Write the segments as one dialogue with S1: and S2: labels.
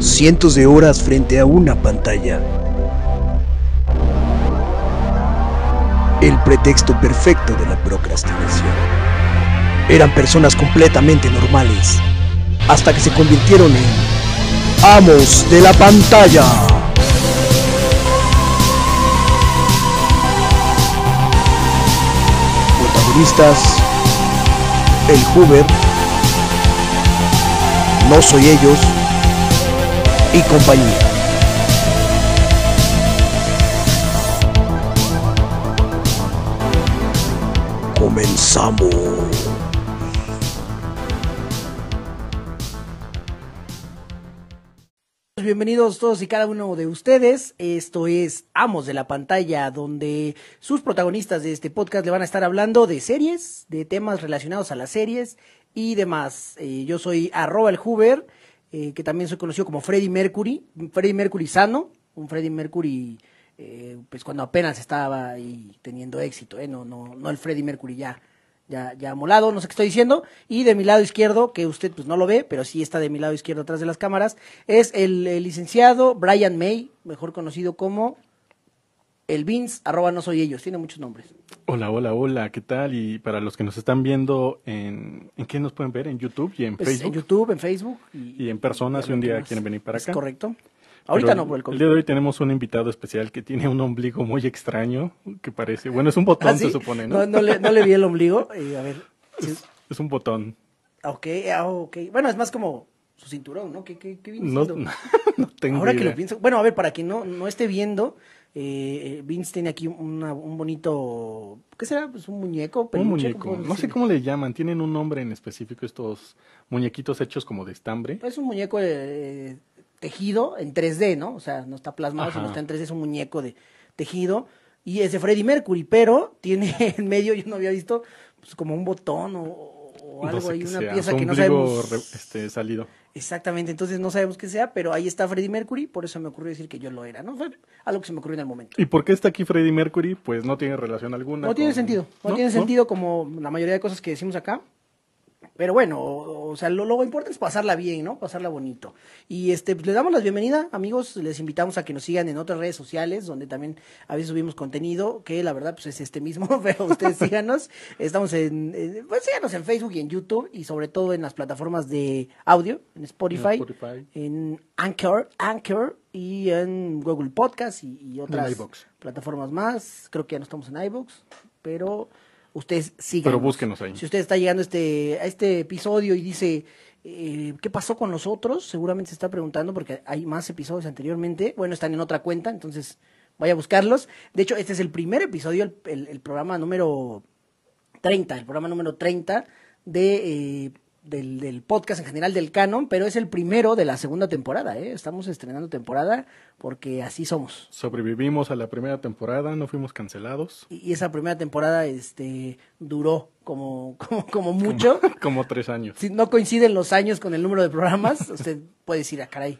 S1: cientos de horas frente a una pantalla. El pretexto perfecto de la procrastinación. Eran personas completamente normales, hasta que se convirtieron en amos de la pantalla. Protagonistas, el Hoover, no soy ellos y compañía. Comenzamos.
S2: Bienvenidos todos y cada uno de ustedes. Esto es Amos de la Pantalla, donde sus protagonistas de este podcast le van a estar hablando de series, de temas relacionados a las series y demás. Eh, yo soy arroba el Hoover, eh, que también soy conocido como Freddie Mercury, Freddie Mercury sano, un Freddie Mercury eh, pues cuando apenas estaba ahí teniendo éxito, ¿eh? no, no, no el Freddie Mercury ya, ya, ya molado, no sé qué estoy diciendo. Y de mi lado izquierdo, que usted pues no lo ve, pero sí está de mi lado izquierdo atrás de las cámaras, es el, el licenciado Brian May, mejor conocido como el Vince, arroba no soy ellos, tiene muchos nombres.
S3: Hola, hola, hola, ¿qué tal? Y para los que nos están viendo, ¿en, ¿en qué nos pueden ver? ¿En YouTube y en
S2: Pues,
S3: Facebook?
S2: En YouTube, en Facebook.
S3: Y en persona, si un día quieren venir para
S2: Es
S3: acá.
S2: correcto. Ahorita
S3: Pero
S2: no por el
S3: El
S2: COVID.
S3: día de hoy tenemos un invitado especial que tiene un ombligo muy extraño, que parece, bueno, es un botón,
S2: ¿Ah, sí?
S3: se supone, ¿no?
S2: No, no le, no le vi el ombligo. eh, a ver. sí.
S3: Es, es un botón.
S2: Ok, ah, ok. Bueno, es más como su cinturón, ¿no? ¿Qué, qué, qué viene
S3: No, tengo
S2: Ahora que lo pienso. Bueno, a ver, para quien no, no esté viendo, eh, Vince tiene aquí una- un bonito. ¿Qué será? Pues un muñeco.
S3: Un
S2: peluche,
S3: muñeco.
S2: ¿cómo
S3: No sé cómo le llaman, tienen un nombre en específico estos muñequitos hechos como de estambre.
S2: Es un muñeco eh, tejido en 3D, ¿no? O sea, no está plasmado, sino
S3: Ajá.
S2: está en 3D, es un muñeco de tejido. Y es de Freddie Mercury, pero tiene en medio, yo no había visto, pues como un botón o, o
S3: No
S2: algo
S3: sé
S2: ahí, una
S3: sea,
S2: pieza que no sabemos.
S3: re- este, salido.
S2: Exactamente, entonces no sabemos qué sea, pero ahí está Freddie Mercury, por eso me ocurrió decir que yo lo era, ¿no? Fue algo que se me ocurrió en el momento.
S3: ¿Y por qué está aquí Freddie Mercury? Pues no tiene relación alguna.
S2: No tiene sentido, no, tiene sentido como la mayoría de cosas que decimos acá. Pero bueno, o, o sea, lo, lo importante es pasarla bien, ¿no? Pasarla bonito. Y este, pues, les damos la bienvenida, amigos. Les invitamos a que nos sigan en otras redes sociales, donde también a veces subimos contenido, que la verdad, pues es este mismo, pero ustedes síganos. Estamos en, pues síganos en Facebook y en YouTube, y sobre todo en las plataformas de audio, en Spotify,
S3: En Spotify.
S2: en Anchor, Anchor y en Google Podcast y, y otras plataformas más. Creo que ya no estamos en iVoox, pero ustedes sigan.
S3: Pero búsquenos ahí.
S2: Si usted está llegando a este, a este episodio y dice, eh, ¿qué pasó con los otros? Seguramente se está preguntando porque hay más episodios anteriormente. Bueno, están en otra cuenta, entonces vaya a buscarlos. De hecho, este es el primer episodio, el, el- el programa número 30, el programa número 30 de, eh, del, del podcast en general del canon, pero es el primero de la segunda temporada. ¿eh? Estamos estrenando temporada porque así somos.
S3: Sobrevivimos a la primera temporada, no fuimos cancelados.
S2: Y, y esa primera temporada este, duró como, como, como mucho.
S3: Como tres años.
S2: Si no coinciden los años con el número de programas, usted puede decir, ah, caray,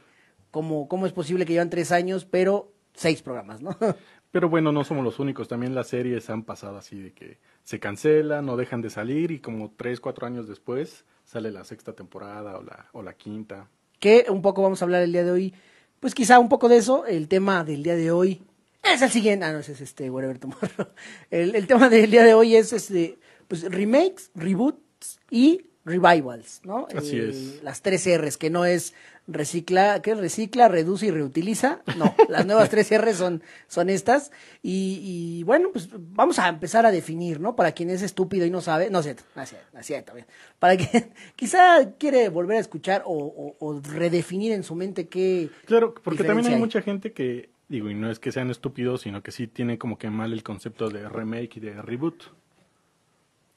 S2: ¿cómo, ¿cómo es posible que llevan tres años, pero seis programas, ¿no?
S3: Pero bueno, no somos los únicos. También las series han pasado así de que se cancelan, no dejan de salir y como tres, cuatro años después sale la sexta temporada o la, o la quinta.
S2: que un poco vamos a hablar el día de hoy. Pues quizá un poco de eso. El tema del día de hoy es el siguiente. Ah, no, es este, Whatever Tomorrow. El, el tema del día de hoy es este, pues remakes, reboots y revivals, ¿no?
S3: Así
S2: Eh,
S3: es.
S2: Las tres R's, que no es recicla, ¿qué es? Recicla, reduce y reutiliza. No, las nuevas tres R's son, son estas. Y, y bueno, pues vamos a empezar a definir, ¿no? Para quien es estúpido y no sabe, no es cierto, no es cierto, no es cierto, bien. Para quien quizá quiere volver a escuchar o, o- o redefinir en su mente qué.
S3: Claro, porque también hay
S2: hay.
S3: mucha gente que, digo, y no es que sean estúpidos, sino que sí tiene como que mal el concepto de remake y de reboot.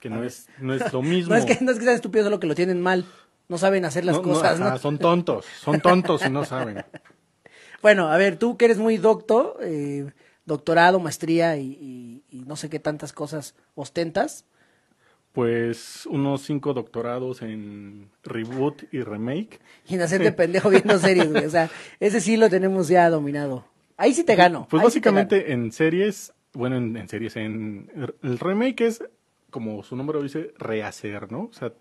S3: Que no es, no es lo mismo.
S2: No es que no es que sean estúpidos, solo que lo tienen mal. No saben hacer las
S3: No,
S2: cosas, ¿no?
S3: ajá, son tontos, son tontos y no saben.
S2: Bueno, a ver, tú que eres muy docto, eh, doctorado, maestría y, y- y no sé qué tantas cosas ostentas.
S3: Pues unos cinco doctorados en reboot y remake.
S2: Y en hacerte pendejo viendo series, güey. O sea, ese sí lo tenemos ya dominado. Ahí sí te gano.
S3: Pues
S2: sí gano.
S3: básicamente en series, bueno, en, en series, en el remake es, como su nombre lo dice, rehacer, ¿no? O sea,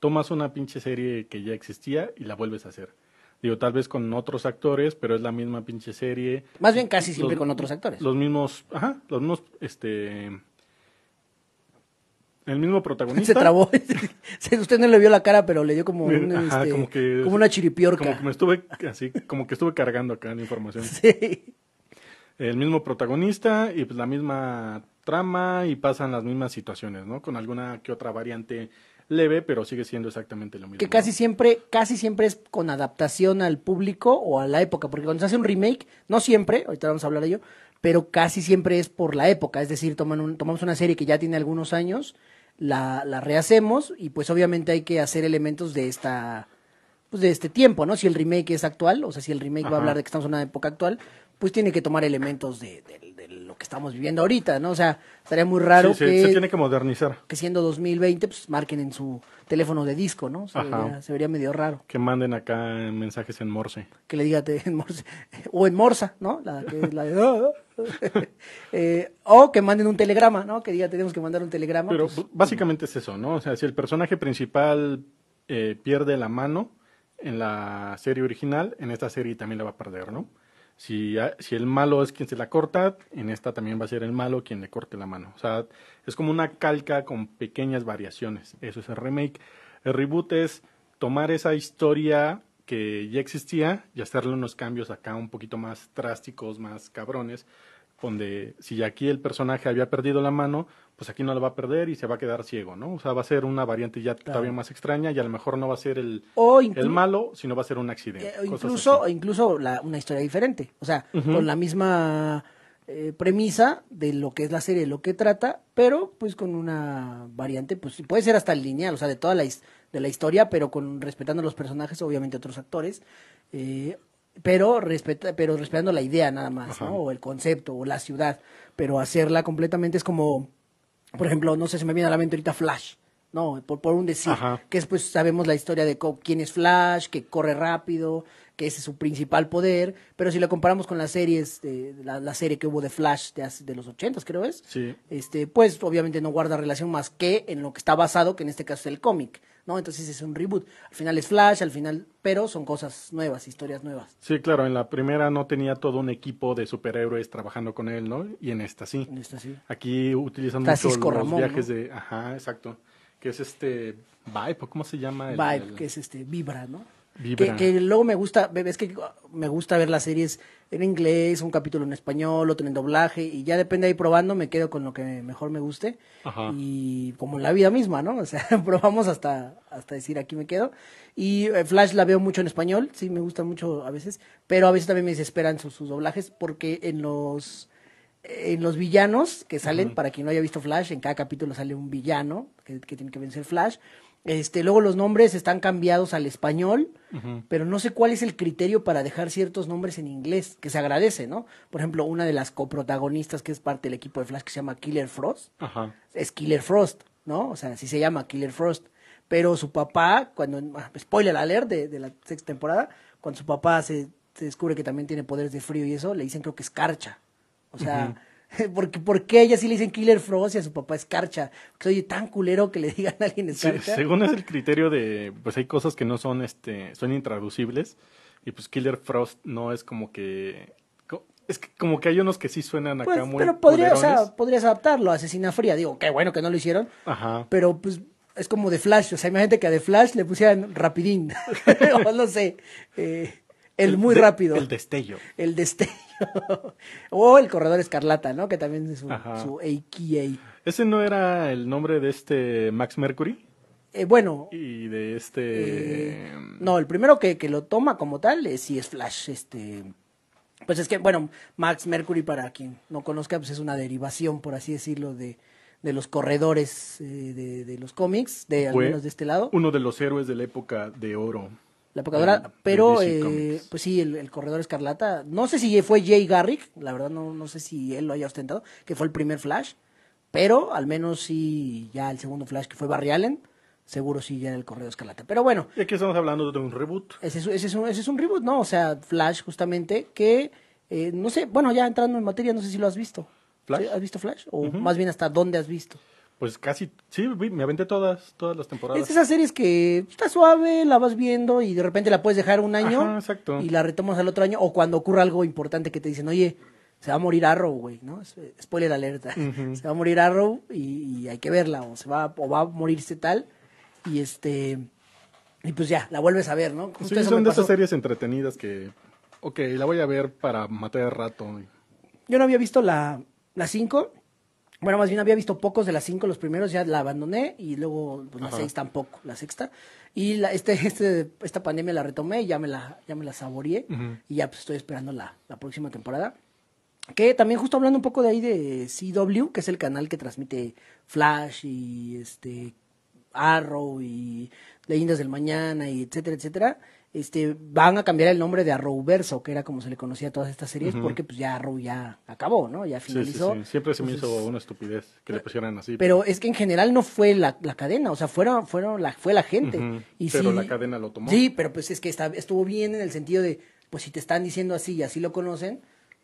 S3: tomas una pinche serie que ya existía y la vuelves a hacer. Digo, tal vez con otros actores, pero es la misma pinche serie.
S2: Más bien casi siempre
S3: Los-
S2: con otros actores.
S3: Los mismos, ajá, los mismos, este... El mismo protagonista.
S2: Se trabó. Usted no le vio la cara, pero le dio como, un,
S3: Ajá,
S2: este,
S3: como que-
S2: como una chiripiorca.
S3: Como que me estuve, así, como que estuve cargando acá la información.
S2: Sí.
S3: El mismo protagonista y pues la misma trama y pasan las mismas situaciones, ¿no? Con alguna que otra variante leve, pero sigue siendo exactamente lo mismo.
S2: Que casi siempre, casi siempre es con adaptación al público o a la época, porque cuando se hace un remake, no siempre, ahorita vamos a hablar de ello, pero casi siempre es por la época, es decir, toman un- tomamos una serie que ya tiene algunos años, la, la rehacemos y pues obviamente hay que hacer elementos de esta, pues de este tiempo, ¿no? Si el remake es actual, o sea, si el remake va a hablar de que estamos en una época actual, pues tiene que tomar elementos de, de- de lo que estamos viviendo ahorita, ¿no? O sea, estaría muy raro
S3: Sí, se,
S2: que
S3: se tiene que modernizar.
S2: que siendo 2020, pues marquen en su teléfono de disco, ¿no? Se, vería, se vería medio raro.
S3: Que manden acá mensajes en Morse.
S2: Que le diga en morse, o en morsa, ¿no? La, que es la de- "Ah, ah". Eh, o que manden un telegrama, ¿no? Que diga tenemos que mandar un telegrama.
S3: Pero
S2: pues,
S3: básicamente es eso, ¿no? O sea, si el personaje principal eh, pierde la mano en la serie original, en esta serie también la va a perder, ¿no? Si, si el malo es quien se la corta, en esta también va a ser el malo quien le corte la mano. O sea, es como una calca con pequeñas variaciones. Eso es el remake. El reboot es tomar esa historia que ya existía y hacerle unos cambios acá un poquito más drásticos, más cabrones, donde si aquí el personaje había perdido la mano, pues aquí no la va a perder y se va a quedar ciego, ¿no? O sea, va a ser una variante ya todavía más extraña y a lo mejor no va a ser el,
S2: o
S3: el malo, sino va a ser un accidente.
S2: eh, incluso, incluso la- una historia diferente. O sea, con la misma eh, premisa de lo que es la serie, lo que trata, pero pues con una variante, pues puede ser hasta lineal, o sea, de toda la, de la historia, pero con respetando los personajes, obviamente otros actores. eh, pero respeta, pero respetando la idea nada más,
S3: Ajá.
S2: ¿no? O el concepto, o la ciudad, pero hacerla completamente es como, por ejemplo, no sé, se me viene a la mente ahorita Flash, ¿no? Por, por un decir,
S3: Ajá.
S2: que después sabemos la historia de quién es Flash, que corre rápido, que ese es su principal poder, pero si lo comparamos con las series, la, la serie que hubo de Flash de, hace- de los ochentas, creo es,
S3: Sí.
S2: este, pues obviamente no guarda relación más que en lo que está basado, que en este caso es el cómic, ¿no? Entonces es un reboot. Al final es Flash, al final, pero son cosas nuevas, historias nuevas.
S3: Sí, claro, en la primera no tenía todo un equipo de superhéroes trabajando con él, ¿no? Y en esta sí.
S2: En esta sí.
S3: Aquí utilizan
S2: Francisco
S3: mucho los
S2: Ramón,
S3: viajes
S2: ¿no?
S3: de... Ajá, exacto. Que es este... Vibe, ¿o ¿cómo se llama? El-
S2: Vibe,
S3: el-
S2: que es este, Vibra, ¿no? Que, que luego me gusta, es que me gusta ver las series en inglés, un capítulo en español, otro en doblaje, y ya depende ahí probando, me quedo con lo que mejor me guste.
S3: Ajá.
S2: Y como en la vida misma, ¿no? O sea, probamos hasta, hasta decir aquí me quedo. Y eh, Flash la veo mucho en español, sí, me gusta mucho a veces, pero a veces también me desesperan sus, sus doblajes, porque en los en los villanos que salen, para quien no haya visto Flash, en cada capítulo sale un villano que, que tiene que vencer Flash. Este, luego los nombres están cambiados al español, pero no sé cuál es el criterio para dejar ciertos nombres en inglés, que se agradece, ¿no? Por ejemplo, una de las coprotagonistas que es parte del equipo de Flash que se llama Killer Frost, es Killer Frost, ¿no? O sea, sí se llama Killer Frost. Pero su papá, cuando, ah, spoiler alert de, de la sexta temporada, cuando su papá se, se descubre que también tiene poderes de frío y eso, le dicen creo que escarcha. O sea, porque, ¿por qué ella sí le dicen Killer Frost y a su papá escarcha? Porque oye tan culero que le digan a alguien
S3: Sí,
S2: escarcha.
S3: según es el criterio de, pues hay cosas que no son, este, son intraducibles y pues Killer Frost no es como que, es que como que hay unos que sí suenan acá
S2: Pues,
S3: muy
S2: pero podría, o sea, podrías adaptarlo a Asesina Fría. Digo, qué bueno que no lo hicieron,
S3: Ajá.
S2: pero pues es como de Flash. O sea, imagínate que a de Flash le pusieran Rapidín. o no sé, eh, el, muy
S3: de-
S2: rápido.
S3: El destello.
S2: El destello. o el corredor escarlata, ¿no? Que también es su, su AKA.
S3: Ese no era el nombre de este Max Mercury
S2: Eh, bueno,
S3: y de este...
S2: eh, no, el primero que, que lo toma como tal eh, sí es Flash. Este, pues es que, bueno, Max Mercury, para quien no conozca, pues es una derivación, por así decirlo, de, de los corredores eh, de, de los cómics, de al menos de este lado.
S3: uno de los héroes de la época de oro.
S2: La
S3: de- de
S2: pero eh, pues sí, el, el corredor escarlata, no sé si fue Jay Garrick, la verdad no, no sé si él lo haya ostentado, que fue el primer Flash, pero al menos sí ya el segundo Flash que fue Barry Allen, seguro sí ya era el corredor escarlata. Pero bueno,
S3: Y aquí estamos hablando de un reboot.
S2: ese es, ese es, un, ese es un reboot, ¿no? O sea, Flash justamente que, eh, no sé, bueno, ya entrando en materia, no sé si lo has visto.
S3: ¿Flash?
S2: ¿Sí? ¿Has visto Flash? O más bien hasta dónde has visto.
S3: Pues casi, sí, me aventé todas, todas las temporadas.
S2: Es de esas series que está suave, la vas viendo y de repente la puedes dejar un año
S3: Ajá, exacto.
S2: y la retomas al otro año o cuando ocurra algo importante que te dicen, oye, se va a morir Arrow, güey, ¿no? Es- Spoiler alerta. Se va a morir Arrow y, y hay que verla o se va o va a morirse tal y este y pues ya, la vuelves a ver, ¿no? Justo
S3: Sí, son de
S2: pasó.
S3: esas series entretenidas que, ok, la voy a ver para matar el rato.
S2: Yo no había visto la la 5. Bueno, más bien había visto pocos de las 5, los primeros ya la abandoné y luego pues, la. 6 tampoco, la sexta. Y la, este, este, esta pandemia la retomé y ya me la, ya me la saboreé
S3: Ujú.
S2: y ya pues estoy esperando la, la próxima temporada. Que también justo hablando un poco de ahí de CW, que es el canal que transmite Flash y este Arrow y Leyendas del Mañana y etcétera, etcétera. Este, van a cambiar el nombre de Arrowverso, que era como se le conocía a todas estas series, porque pues ya Arrow ya acabó, ¿no? Ya
S3: Sí, sí,
S2: finalizó.
S3: sí. Siempre se me
S2: Entonces,
S3: hizo una estupidez que le pusieran así.
S2: Pero es que en general no fue la, la cadena, o sea, fueron, fueron la, fue la gente. Y
S3: pero la cadena lo tomó.
S2: Sí, pero pues es que está, estuvo bien en el sentido de, pues si te están diciendo así y así lo conocen,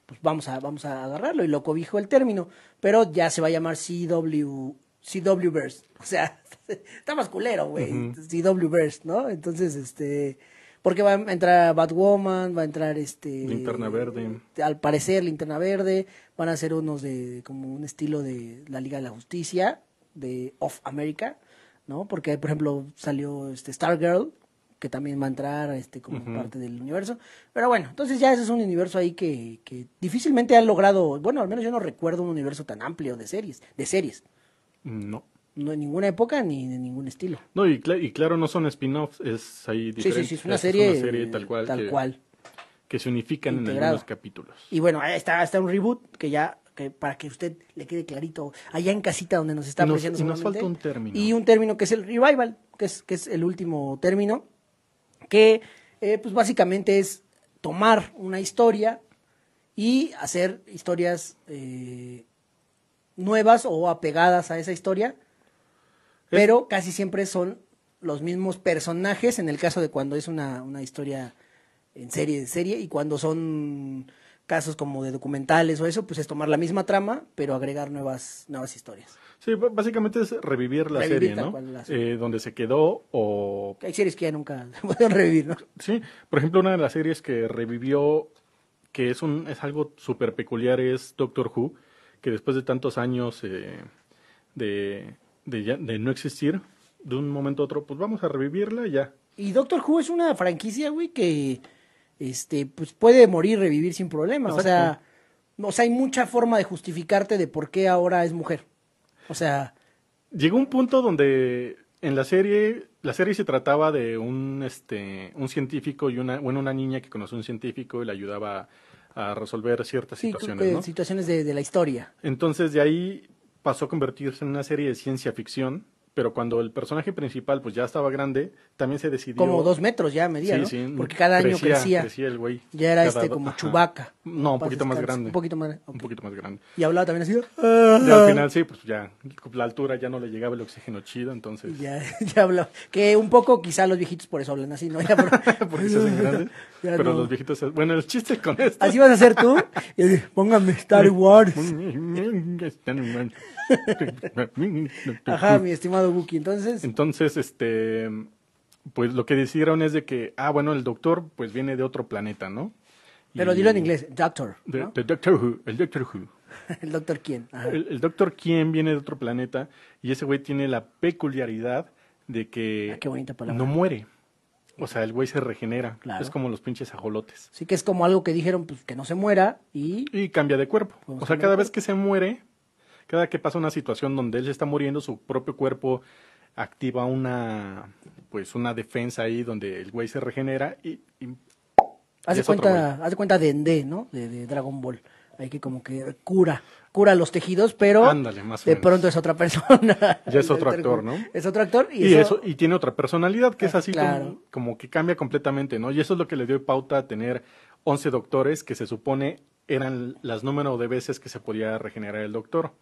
S2: pues vamos a, vamos a agarrarlo y lo cobijo el término. Pero ya se va a llamar CW, CWverse. O sea, está más culero, güey. CWverse, ¿no? Entonces, este, porque va a entrar Batwoman, va a entrar este...
S3: Linterna Verde.
S2: Al parecer, Linterna Verde, van a ser unos de, como un estilo de la Liga de la Justicia, de Of America, ¿no? Porque, por ejemplo, salió este Stargirl, que también va a entrar este como parte del universo. Pero bueno, entonces ya ese es un universo ahí que, que difícilmente han logrado, bueno, al menos yo no recuerdo un universo tan amplio de series, de series.
S3: No.
S2: No en ninguna época ni de ningún estilo.
S3: No, y, cla- y claro, no son spin-offs, es ahí
S2: Sí,
S3: diferente.
S2: sí, sí, es una
S3: Esta
S2: serie,
S3: tal cual.
S2: Tal
S3: que,
S2: cual.
S3: que se unifican en
S2: Integrado.
S3: algunos capítulos.
S2: Y bueno, ahí está, está un reboot que ya, que para que usted le quede clarito, allá en casita donde nos está
S3: Y nos-
S2: apreciando.
S3: y nos falta un término.
S2: Y un término que es el revival, que es, que es el último término, que eh, pues básicamente es tomar una historia y hacer historias eh, nuevas o apegadas a esa historia, pero casi siempre son los mismos personajes en el caso de cuando es una, una historia en serie de serie y cuando son casos como de documentales o eso, pues es tomar la misma trama, pero agregar nuevas, nuevas historias.
S3: Sí, básicamente es revivir la
S2: Revivir
S3: serie, ¿no?
S2: cual la serie.
S3: Eh, donde se quedó o...
S2: Hay series que ya nunca pueden revivir, ¿no?
S3: Sí, por ejemplo, una de las series que revivió, que es, un, es algo súper peculiar, es Doctor Who, que después de tantos años eh, de, de, ya- de no existir, de un momento a otro, pues vamos a revivirla ya.
S2: Y Doctor Who es una franquicia, güey, que este pues puede morir, revivir sin problema. O sea, o sea, hay mucha forma de justificarte de por qué ahora es mujer. O sea,
S3: Llegó un punto donde en la serie, la serie se trataba de un, este, un científico y una, bueno, una niña que conoció a un científico y le ayudaba a resolver ciertas
S2: sí,
S3: situaciones, ¿no?
S2: situaciones de, de la historia.
S3: Entonces de ahí pasó a convertirse en una serie de ciencia ficción, pero cuando el personaje principal pues ya estaba grande, también se decidió...
S2: Como dos metros ya medía,
S3: Sí,
S2: ¿no?
S3: sí,
S2: Porque cada año crecía.
S3: el güey.
S2: Ya era
S3: Cada
S2: este como. Chubaca.
S3: No, un poquito más grande.
S2: Un poquito más,
S3: Un poquito más grande.
S2: Y hablaba también así.
S3: Y al final sí, pues ya la altura ya no le llegaba el oxígeno chido, entonces...
S2: Ya, ya hablaba. Que un poco quizá los viejitos por eso hablan así, ¿no? Ya por-
S3: Porque se hacen grandes. Pero
S2: no.
S3: los viejitos... Bueno, el chiste con esto...
S2: Así vas a ser tú. Póngame Star Wars. Ajá, mi estimado Buki. Entonces,
S3: Entonces, este, pues lo que decidieron es de que, ah, bueno, el doctor pues viene de otro planeta, ¿no?
S2: pero dilo en inglés, Doctor. ¿no?
S3: de Doctor Who, el Doctor Who.
S2: El Doctor quién.
S3: El, el Doctor Quien viene de otro planeta y ese güey tiene la peculiaridad de que
S2: Ah, qué bonita palabra.
S3: no muere. O sea, el güey se regenera.
S2: Claro.
S3: Es como los pinches ajolotes.
S2: Sí que es como algo que dijeron, pues que no se muera y
S3: Y cambia de cuerpo. O sea, cada vez que se muere, cada que pasa una situación donde él se está muriendo, su propio cuerpo activa una pues una defensa ahí donde el güey se regenera y, y
S2: haz de
S3: es otro
S2: cuenta, haz de cuenta de Ende, ¿no? De, de Dragon Ball. Hay que como que cura, cura los tejidos, pero
S3: Ándale, más o
S2: de
S3: menos.
S2: pronto es otra persona.
S3: Ya es otro actor, ¿no?
S2: Es otro actor y,
S3: Y,
S2: eso,
S3: eso, y tiene otra personalidad que es
S2: Ah,
S3: así
S2: claro.
S3: como, como que cambia completamente, ¿no? Y eso es lo que le dio pauta a tener 11 doctores que se supone eran las número de veces que se podía regenerar el doctor.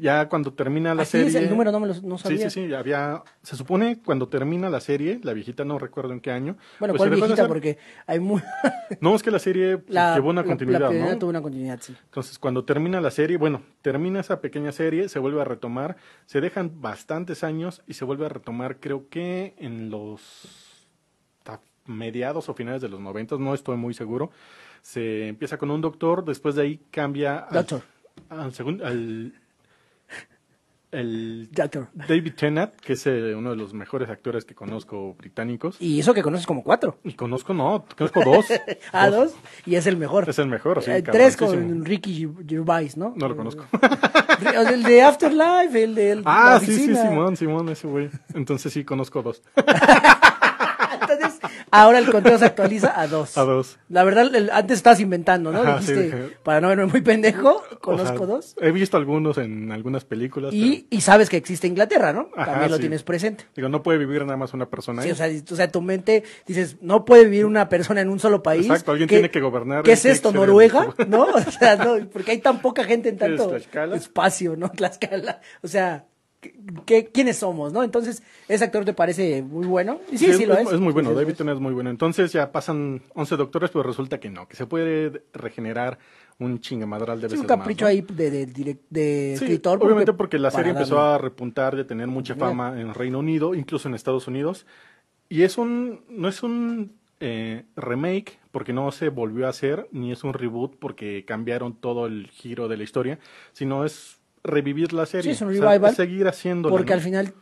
S3: Ya cuando termina la
S2: Así
S3: serie.
S2: es, el número no me lo no
S3: Sí,
S2: sabía.
S3: sí, sí, había, se supone cuando termina la serie, la viejita no recuerdo en qué año.
S2: Bueno,
S3: pues
S2: ¿cuál viejita?
S3: hacer.
S2: Porque hay muy...
S3: No, es que la serie pues,
S2: la,
S3: llevó una
S2: la-
S3: continuidad,
S2: la
S3: ¿no?
S2: tuvo una continuidad, sí.
S3: Entonces, cuando termina la serie, bueno, termina esa pequeña serie, se vuelve a retomar, se dejan bastantes años y se vuelve a retomar, creo que en los mediados o finales de los noventas, no estoy muy seguro. Se empieza con un doctor, después de ahí cambia al,
S2: Doctor.
S3: al segundo, al el
S2: Doctor.
S3: David Tennant, que es eh, uno de los mejores actores que conozco británicos.
S2: Y eso que conoces como cuatro.
S3: Y conozco, no, conozco dos.
S2: Ah, dos. Y es el mejor.
S3: Es el mejor, sí.
S2: Eh, tres con Ricky Gervais, ¿no?
S3: No lo conozco.
S2: El de Afterlife, el de
S3: Ah,
S2: la
S3: sí, sí. Simón, Simón, ese güey. Entonces sí, conozco dos.
S2: Ahora el conteo se actualiza a dos.
S3: A dos.
S2: La verdad, el- antes estabas inventando, ¿no?
S3: Ajá,
S2: Dijiste, para no verme muy pendejo,
S3: O
S2: conozco
S3: sea,
S2: dos.
S3: He visto algunos en algunas películas.
S2: Y, y sabes que existe Inglaterra, ¿no?
S3: Ajá,
S2: También lo
S3: sí.
S2: tienes presente.
S3: digo, no puede vivir nada más una persona
S2: Sí,
S3: ahí.
S2: o, sea, o sea, tu mente dices, no puede vivir una persona en un solo país.
S3: Exacto, alguien
S2: ¿Qué-
S3: tiene que gobernar
S2: ¿Qué es esto, Noruega? ¿No? O sea, no, porque hay tan poca gente en
S3: ¿Qué es,
S2: tanto espacio, ¿no? Tlaxcala. O sea, ¿qué, quiénes somos, no? Entonces, ¿ese actor te parece muy bueno? Sí, sí, lo es.
S3: es muy bueno,
S2: Sí, sí,
S3: David. Tennant es muy bueno. Entonces ya pasan 11 doctores, pero resulta que no, que se puede regenerar un chingamadral de
S2: Es
S3: veces
S2: un capricho
S3: más, ¿no?
S2: ahí de, de,
S3: Sí,
S2: escritor.
S3: obviamente porque la serie empezó
S2: darle-
S3: a repuntar de tener mucha fama en Reino Unido, incluso en Estados Unidos. Y es un, no es un eh, remake porque no se volvió a hacer, ni es un reboot porque cambiaron todo el giro de la historia, sino es revivir la serie.
S2: Sí, es un
S3: O sea,
S2: revival,
S3: es seguir haciéndolo.
S2: Porque al final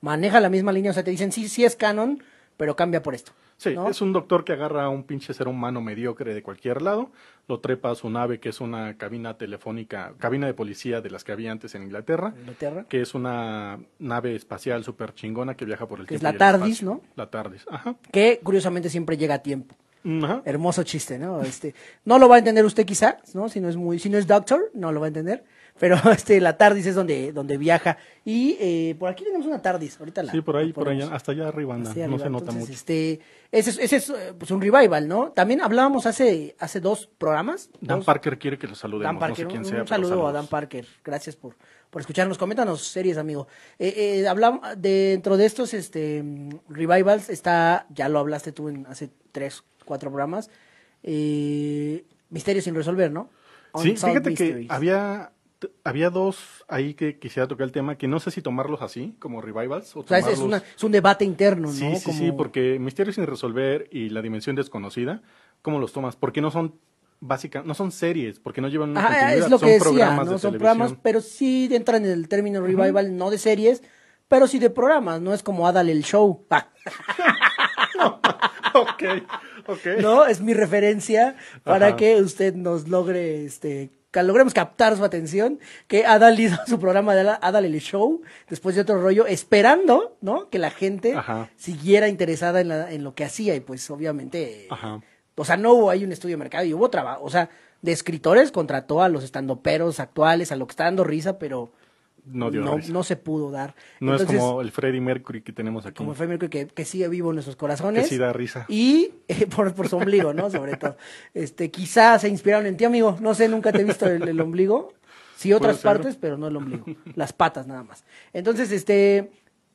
S2: maneja la misma línea. O sea, te dicen, sí, sí es canon, pero cambia por esto.
S3: Sí,
S2: ¿no?
S3: es un doctor que agarra a un pinche ser humano mediocre de cualquier lado, lo trepa a su nave, que es una cabina telefónica, cabina de policía de las que había antes en Inglaterra,
S2: Inglaterra.
S3: que es una nave espacial súper chingona que viaja por el
S2: Que es
S3: tiempo.
S2: la
S3: y el
S2: TARDIS. ¿no?
S3: La TARDIS, ajá.
S2: Que curiosamente siempre llega a tiempo.
S3: Ajá.
S2: Hermoso chiste, ¿no? Este, no lo va a entender usted quizá, ¿no? Si no es muy, si no es Doctor, no lo va a entender. Pero este, la TARDIS es donde, donde viaja. Y eh, por aquí tenemos una TARDIS, ahorita la.
S3: Sí, por ahí, por allá, hasta allá arriba anda, no se nota
S2: Entonces,
S3: mucho.
S2: Este, ese es, ese es eh, pues un revival, ¿no? También hablábamos hace, hace dos programas.
S3: Dan
S2: dos-
S3: Parker quiere que lo saludemos,
S2: Dan Parker,
S3: no sé quién
S2: un,
S3: sea.
S2: un saludo a. Dan Parker, gracias por, por escucharnos. Coméntanos series, amigo. Eh, eh, hablamos, dentro de estos este, revivals está, ya lo hablaste tú en hace tres, cuatro programas, eh, Misterios sin resolver, ¿no?
S3: Sí, fíjate que había, había dos ahí que quisiera tocar el tema, que no sé si tomarlos así, como revivals, o
S2: O sea, es, es
S3: tomarlos-
S2: una- es un debate interno, ¿no?
S3: Sí, sí,
S2: Como-
S3: sí, porque Misterios sin resolver y La dimensión desconocida, ¿cómo los tomas? Porque no son básica, no son series, porque no llevan una
S2: Ajá,
S3: continuidad,
S2: es lo
S3: son
S2: que decía,
S3: programas
S2: ¿no?
S3: de
S2: Son
S3: televisión.
S2: programas, pero sí entran en el término revival, no de series, pero sí de programas, no es como Adal el show. Ah.
S3: ok, ok.
S2: ¿no? Es mi referencia para
S3: Ajá.
S2: que usted nos logre, este, logremos captar su atención, que Adal hizo su programa de Adal, el Show, después de otro rollo, esperando, ¿no? Que la gente
S3: Ajá.
S2: siguiera interesada en, la- en lo que hacía y pues obviamente,
S3: Ajá.
S2: o sea, no hubo ahí un estudio de mercado y hubo trabajo, o sea, de escritores contrató a los estandoperos actuales, a lo que está dando risa, pero
S3: No dio
S2: no,
S3: risa.
S2: no se pudo dar.
S3: No
S2: Entonces,
S3: es como el Freddie Mercury que tenemos aquí,
S2: como fue Mercury que, que sigue vivo en nuestros corazones.
S3: que sí da risa.
S2: Y eh, por, por su ombligo, ¿no? Sobre todo. Este, quizás se inspiraron en ti, amigo. No sé, nunca te he visto el, el ombligo. Sí, otras partes, pero no el ombligo. Las patas nada más. Entonces, este.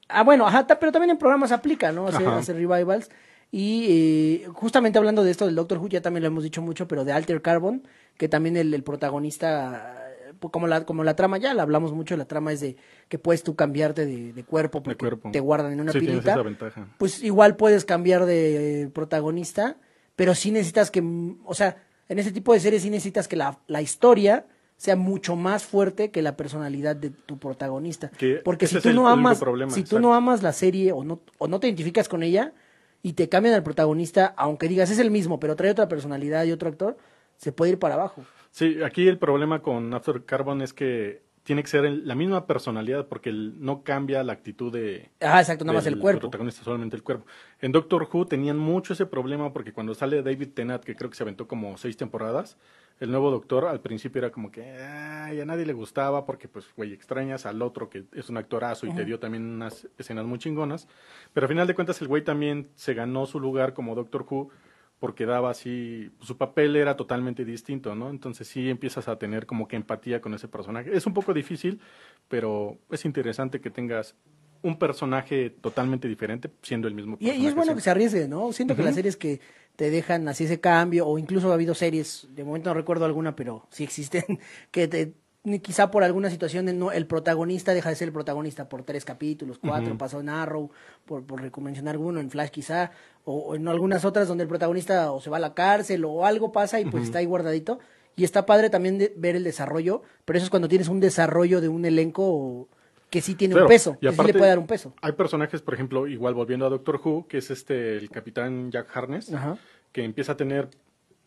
S2: Ah, bueno, ajá, pero también en programas aplica, ¿no? Hacer, revivals. Y eh, justamente hablando de esto del Doctor Who, ya también lo hemos dicho mucho, pero de Alter Carbon, que también el, el protagonista, como la, como la trama, ya la hablamos mucho, la trama es de que puedes tú cambiarte de, de cuerpo porque
S3: cuerpo.
S2: te guardan en una
S3: Sí, tienes
S2: pilita
S3: esa ventaja.
S2: pues igual puedes cambiar de eh, protagonista, pero sí necesitas que, mm, o sea, en ese tipo de series sí necesitas que la, la historia sea mucho más fuerte que la personalidad de tu protagonista.
S3: Que
S2: Porque si tú
S3: el
S2: no amas,
S3: problema,
S2: si tú no amas la serie o no, o no te identificas con ella y te cambian al protagonista, aunque digas es el mismo, pero trae otra personalidad y otro actor, se puede ir para abajo.
S3: Sí, aquí el problema con After Carbon es que tiene que ser el- la misma personalidad porque el- no cambia la actitud de,
S2: Ah, exacto, nada más el cuerpo.
S3: protagonista, solamente el cuerpo. En Doctor Who tenían mucho ese problema porque cuando sale David Tennant, que creo que se aventó como seis temporadas, el nuevo doctor al principio era como que "Ay, a nadie le gustaba porque, pues, güey, extrañas al otro que es un actorazo y te dio también unas escenas muy chingonas. Pero al final de cuentas el güey también se ganó su lugar como Doctor Who porque daba así, su papel era totalmente distinto, ¿no? Entonces sí empiezas a tener como que empatía con ese personaje. Es un poco difícil, pero es interesante que tengas un personaje totalmente diferente siendo el mismo
S2: Y,
S3: personaje.
S2: y es bueno que se arriesgue, ¿no? Siento que las series que te dejan así ese cambio, o incluso ha habido series, de momento no recuerdo alguna, pero sí existen, que te, quizá por alguna situación no, el protagonista deja de ser el protagonista por tres capítulos, cuatro, pasó en Arrow, por, por mencionar alguno, en Flash quizá, o, o en algunas otras donde el protagonista o se va a la cárcel o algo pasa y pues está ahí guardadito. Y está padre también de ver el desarrollo, pero eso es cuando tienes un desarrollo de un elenco que sí tiene
S3: Claro,
S2: un peso,
S3: y
S2: que sí
S3: aparte,
S2: le puede dar un peso.
S3: Hay personajes, por ejemplo, igual volviendo a Doctor Who, que es este el capitán Jack Harness,
S2: Ajá.
S3: que empieza a tener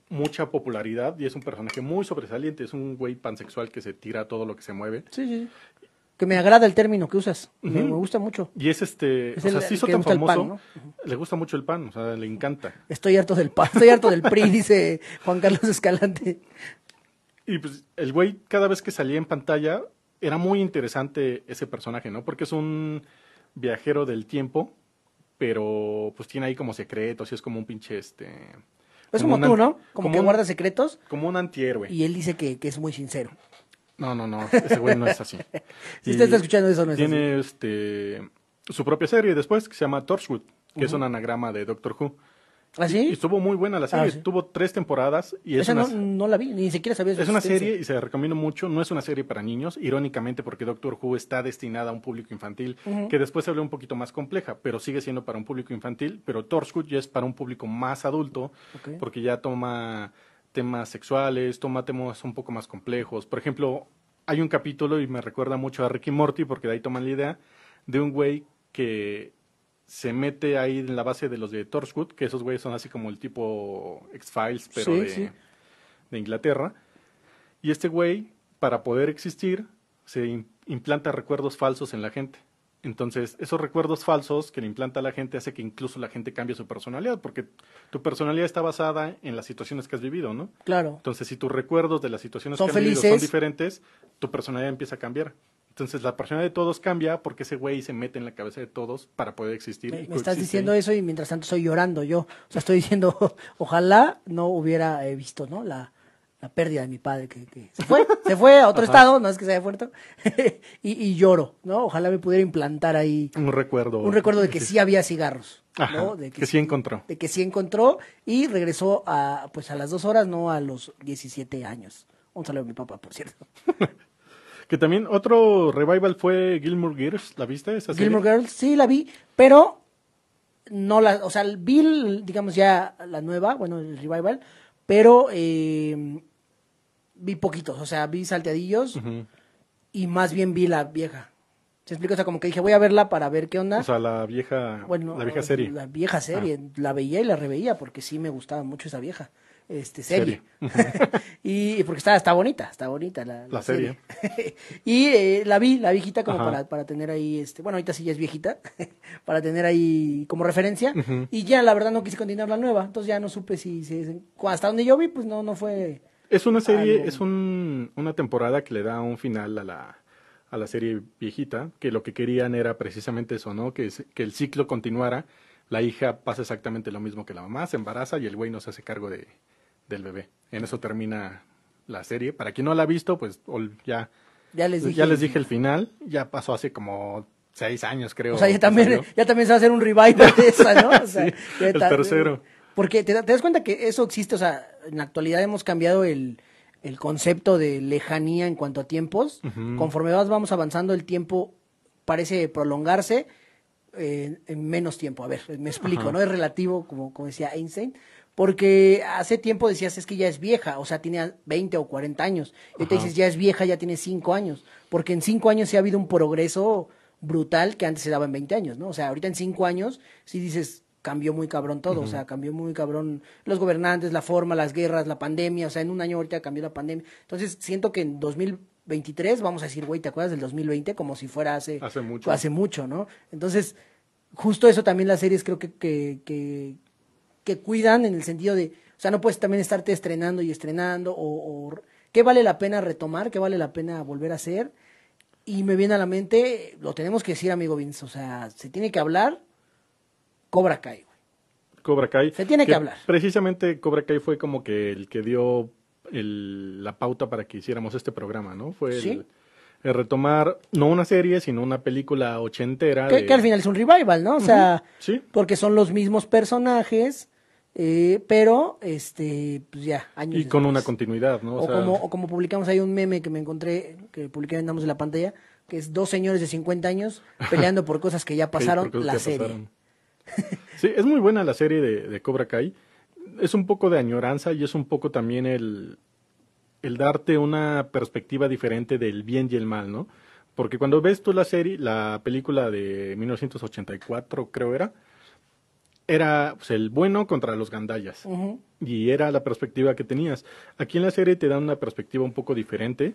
S3: mucha popularidad y es un personaje muy sobresaliente, es un güey pansexual que se tira a todo lo que se mueve.
S2: Sí, sí. Que me agrada el término que usas. me, gusta mucho.
S3: Y es este,
S2: Es
S3: o
S2: el-
S3: hizo tan
S2: pan,
S3: famoso,
S2: ¿no?
S3: le gusta mucho el pan, o sea, le encanta.
S2: Estoy harto del pan, estoy harto del PRI, dice Juan Carlos Escalante.
S3: Y pues el güey cada vez que salía en pantalla era muy interesante ese personaje, ¿no? Porque es un viajero del tiempo, pero pues tiene ahí como secretos y es como un pinche este
S2: Es como,
S3: un
S2: tú, ¿no? Como, que
S3: un-
S2: guarda secretos
S3: como un antihéroe.
S2: y él dice que, que es muy sincero.
S3: No, no, no, ese güey no es así.
S2: Si
S3: Y
S2: usted está escuchando eso, no es
S3: tiene este su propia serie después que se llama Torchwood, que es un anagrama de Doctor Who. Y
S2: ¿Ah, sí?
S3: estuvo muy buena la serie,
S2: Ah, sí.
S3: tuvo tres temporadas y es
S2: Esa
S3: una,
S2: no, no la vi, ni siquiera sabía su
S3: es una serie y se la recomiendo mucho. No es una serie para niños, irónicamente porque Doctor Who está destinada a un público infantil, que después se vuelve un poquito más compleja, pero sigue siendo para un público infantil. Pero Torchwood ya es para un público más adulto, porque ya toma temas sexuales, toma temas un poco más complejos. Por ejemplo, hay un capítulo y me recuerda mucho a Ricky Morty, porque de ahí toman la idea de un güey que se mete ahí en la base de los de Torchwood, que esos güeyes son así como el tipo X-Files, pero
S2: Sí,
S3: de,
S2: sí.
S3: de Inglaterra. Y este güey, para poder existir, se im- implanta recuerdos falsos en la gente. Entonces, esos recuerdos falsos que le implanta a la gente hace que incluso la gente cambie su personalidad, porque tu personalidad está basada en las situaciones que has vivido, ¿no?
S2: Claro.
S3: Entonces, si tus recuerdos de las situaciones
S2: Son
S3: que has vivido son
S2: felices.
S3: diferentes, tu personalidad empieza a cambiar. Entonces, la personalidad de todos cambia porque ese güey se mete en la cabeza de todos para poder existir.
S2: Me, me estás diciendo eso y mientras tanto estoy llorando yo. O sea, estoy diciendo, ojalá no hubiera eh, visto, ¿no? La, la pérdida de mi padre que, que se fue, se fue a otro estado, no es que se haya muerto, y, y lloro, ¿no? Ojalá me pudiera implantar ahí
S3: Un recuerdo.
S2: un recuerdo de que sí había cigarros,
S3: Ajá,
S2: ¿no? De
S3: que sí encontró.
S2: De que sí encontró y regresó a, pues a las dos horas, no a los 17 años. Un saludo a mi papá, por cierto.
S3: Que también otro revival fue Gilmore Girls, ¿la viste? Esa serie?
S2: Gilmore Girls, sí la vi, pero no la, o sea, vi, digamos ya la nueva, bueno, el revival, pero eh, vi poquitos, o sea, vi salteadillos y más bien vi la vieja. ¿Se explica? O sea, como que dije, voy a verla para ver qué onda.
S3: O sea, la vieja,
S2: bueno,
S3: la vieja serie.
S2: La vieja serie, la veía y la reveía porque sí me gustaba mucho esa vieja este serie. y porque está, está bonita, está bonita la,
S3: La serie.
S2: y eh, la vi, la viejita como para, para tener ahí, este, bueno, ahorita sí ya es viejita, para tener ahí como referencia. Y ya la verdad no quise continuar la nueva, entonces ya no supe si, si hasta donde yo vi, pues no, no fue.
S3: Es una serie,
S2: Algo.
S3: es un, una temporada que le da un final a la, a la serie viejita, que lo que querían era precisamente eso, ¿no? Que, que el ciclo continuara, la hija pasa exactamente lo mismo que la mamá, se embaraza y el güey no se hace cargo de, del bebé. En eso termina la serie. Para quien no la ha visto, pues ya,
S2: Ya les dije.
S3: ya les dije el final, ya pasó hace como seis años, creo.
S2: O sea, ya también,
S3: salió.
S2: ya también se va a hacer un revival de esa, ¿no? O sea,
S3: Sí, el tercero.
S2: Porque te, te das cuenta que eso existe, o sea, en la actualidad hemos cambiado el, el concepto de lejanía en cuanto a tiempos. Conforme vas, vamos avanzando, el tiempo parece prolongarse eh, en menos tiempo. A ver, me explico, ¿no? Es relativo, como, como decía Einstein. Porque hace tiempo decías, es que ya es vieja, o sea, tenía 20 o 40 años. Y te dices, ya es vieja, ya tiene 5 años. Porque en 5 años sí ha habido un progreso brutal que antes se daba en 20 años, ¿no? O sea, ahorita en 5 años sí dices, cambió muy cabrón todo, o sea, cambió muy cabrón los gobernantes, la forma, las guerras, la pandemia, o sea, en un año ahorita cambió la pandemia. Entonces, siento que en 2023 vamos a decir, güey, ¿te acuerdas del 2020? Como si fuera hace,
S3: Hace mucho.
S2: Hace mucho, ¿no? Entonces, justo eso también las series creo que, que, que, que cuidan en el sentido de, o sea, no puedes también estarte estrenando y estrenando, o, o qué vale la pena retomar, qué vale la pena volver a hacer. Y me viene a la mente, lo tenemos que decir, amigo Vince, o sea, se tiene que hablar, Cobra Kai, güey.
S3: Cobra Kai.
S2: Se tiene que hablar.
S3: Precisamente Cobra Kai fue como que el que dio el- la pauta para que hiciéramos este programa, ¿no? Fue el,
S2: Sí.
S3: el retomar, no una serie, sino una película ochentera.
S2: Que,
S3: de-
S2: que al final es un revival, ¿no? O sea,
S3: Sí.
S2: porque son los mismos personajes, eh, pero, este, pues ya, años
S3: Y con
S2: después.
S3: una continuidad, ¿no?
S2: O,
S3: sea,
S2: como, o como publicamos ahí un meme que me encontré, que publiqué en Damos de la Pantalla, que es dos señores de 50 años peleando por cosas que ya pasaron, la serie.
S3: pasaron. Sí, es muy buena la serie de, de Cobra Kai. Es un poco de añoranza y es un poco también el, el darte una perspectiva diferente del bien y el mal, ¿no? Porque cuando ves tú la serie, la película de 1984, creo era, era pues, el bueno contra los gandallas. Y era la perspectiva que tenías. Aquí en la serie te dan una perspectiva un poco diferente,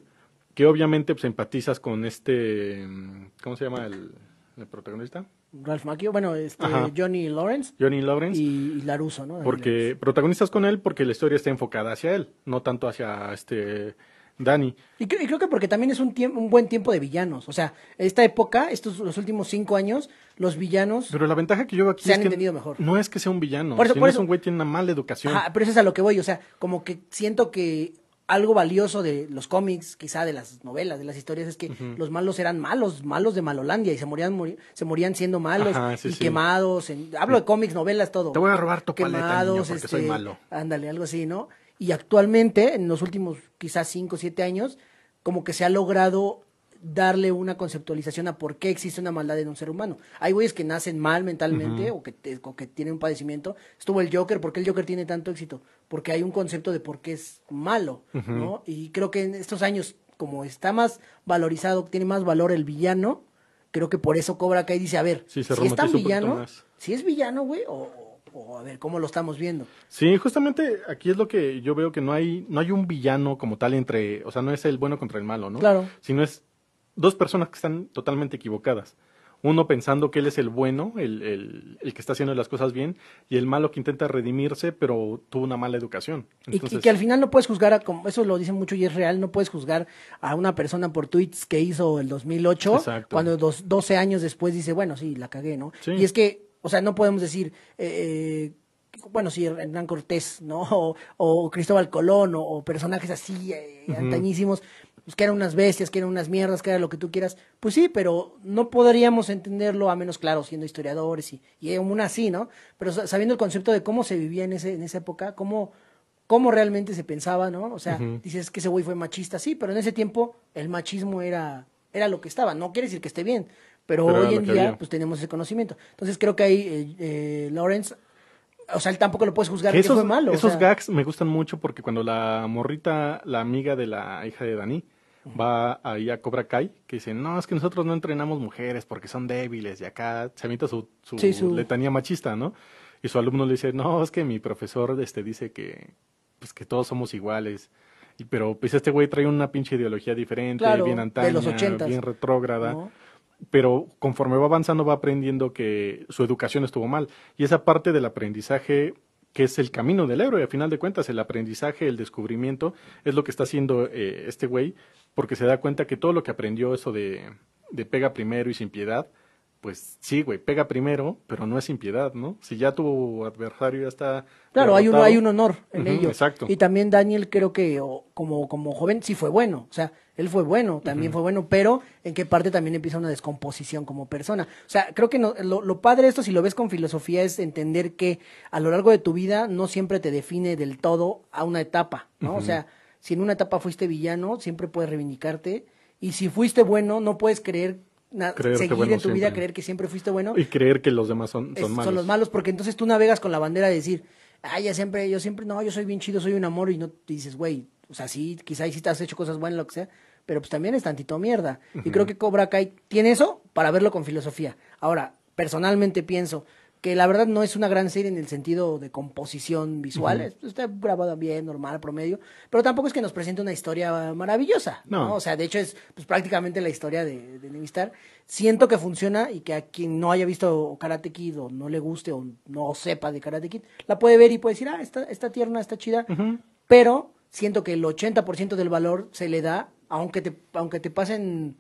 S3: que obviamente pues empatizas con este, mm, ¿cómo se llama el, el protagonista?
S2: Ralph Macchio, bueno, este,
S3: Ajá.
S2: Johnny Lawrence
S3: Johnny Lawrence.
S2: y, y Laruso, ¿no?
S3: Porque protagonistas con él porque la historia está enfocada hacia él, no tanto hacia este Danny.
S2: Y, cre- y creo que porque también es un, tiempo, un buen tiempo de villanos. O sea, esta época, estos los últimos cinco años, los villanos.
S3: Pero la ventaja que yo veo aquí
S2: Se
S3: es
S2: han
S3: que
S2: entendido mejor.
S3: no es que sea un villano,
S2: Por eso-
S3: sino
S2: por
S3: es
S2: eso-
S3: un güey tiene una mala educación.
S2: Ajá, pero eso es a lo que voy. O sea, como que siento que algo valioso de los cómics, quizá de las novelas, de las historias, es que los malos eran malos, malos de Malolandia y se morían, se morían siendo malos
S3: Ajá, sí,
S2: y
S3: sí.
S2: quemados. en- hablo de cómics, novelas, todo.
S3: Te voy a robar tu paleta, niño, porque soy
S2: este,
S3: malo.
S2: Ándale, algo así, ¿no? Y actualmente, en los últimos quizás cinco o siete años, como que se ha logrado darle una conceptualización a por qué existe una maldad en un ser humano. Hay güeyes que nacen mal mentalmente o, que, te- o que tienen un padecimiento. Estuvo el Joker, ¿por qué el Joker tiene tanto éxito? Porque hay un concepto de por qué es malo, ¿no? Y creo que en estos años, como está más valorizado, tiene más valor el villano, creo que por eso Cobra Kai dice, a ver,
S3: Sí,
S2: si es tan villano, si es villano, güey, o, o a ver, ¿cómo lo estamos viendo?
S3: Sí, justamente aquí es lo que yo veo que no hay no hay un villano como tal entre, o sea, no es el bueno contra el malo, ¿no?
S2: Claro.
S3: Sino es dos personas que están totalmente equivocadas. Uno pensando que él es el bueno, el, el, el que está haciendo las cosas bien, y el malo que intenta redimirse, pero tuvo una mala educación.
S2: Y- que al final no puedes juzgar, a, como eso lo dicen mucho y es real, no puedes juzgar a una persona por tweets que hizo el 2008,
S3: Exacto.
S2: cuando dos, 12 años después dice, bueno, sí, la cagué, ¿no?
S3: Sí.
S2: Y es que, o sea, no podemos decir, eh, eh, bueno, sí, Hernán Cortés, ¿no? O, o Cristóbal Colón, o, o personajes así, eh, antañísimos, pues que eran unas bestias, que eran unas mierdas, que era lo que tú quieras. Pues sí, pero no podríamos entenderlo, a menos, claro, siendo historiadores y, y aún así, ¿no? Pero sa- sabiendo el concepto de cómo se vivía en, ese, en esa época, cómo, cómo realmente se pensaba, ¿no? O sea, dices que ese güey fue machista, sí, pero en ese tiempo el machismo era, era lo que estaba. No quiere decir que esté bien, pero, hoy en
S3: que
S2: día,
S3: había.
S2: pues tenemos ese conocimiento. Entonces creo que ahí eh, eh, Lawrence, o sea, él tampoco lo puedes juzgar
S3: que
S2: que,
S3: esos,
S2: fue malo. o
S3: esos
S2: sea,
S3: gags me gustan mucho porque cuando la morrita, la amiga de la hija de Dani, va ahí a Cobra Kai, que dice, no, es que nosotros no entrenamos mujeres porque son débiles, y acá se avienta su, su,
S2: Sí, su-
S3: letanía machista, ¿no? Y su alumno le dice, no, es que mi profesor este, dice que, pues, que todos somos iguales. Y, pero pues este güey trae una pinche ideología diferente,
S2: Claro,
S3: bien antaña, bien retrógrada
S2: ¿no?
S3: Pero conforme va avanzando va aprendiendo que su educación estuvo mal. Y esa parte del aprendizaje, que es el camino del héroe, a final de cuentas, el aprendizaje, el descubrimiento, es lo que está haciendo eh, este güey, porque se da cuenta que todo lo que aprendió, eso de, de pega primero y sin piedad, pues sí, güey, pega primero, pero no es sin piedad, ¿no? Si ya tu adversario ya está...
S2: Claro, hay un, hay un honor en ello.
S3: Exacto.
S2: Y también Daniel creo que o, como, como joven sí fue bueno. O sea, él fue bueno, también fue bueno, pero en qué parte también empieza una descomposición como persona. O sea, creo que no, lo, lo padre de esto, si lo ves con filosofía, es entender que a lo largo de tu vida no siempre te define del todo a una etapa, ¿no? O sea, si en una etapa fuiste villano, siempre puedes reivindicarte. Y si fuiste bueno, no puedes creer,
S3: Creerte
S2: seguir
S3: bueno
S2: en tu vida, creer que siempre fuiste bueno
S3: Y creer que los demás son,
S2: es-
S3: son malos.
S2: son los malos, porque entonces tú navegas con la bandera de decir, ay, ya siempre, yo siempre, no, yo soy bien chido, soy un amor, y no te dices, güey, o sea, sí, quizá sí te has hecho cosas buenas, lo que sea, pero pues también es tantito mierda. Y creo que Cobra Kai tiene eso para verlo con filosofía. Ahora, personalmente pienso que la verdad no es una gran serie en el sentido de composición visual, es- está grabada bien, normal, promedio, pero tampoco es que nos presente una historia maravillosa, ¿no?
S3: No.
S2: O sea, de hecho es pues, prácticamente la historia de, de Nevistar. Siento que funciona y que a quien no haya visto Karate Kid o no le guste o no sepa de Karate Kid, la puede ver y puede decir, ah, está, está tierna, está chida, pero siento que el 80% del valor se le da, aunque te, aunque te pasen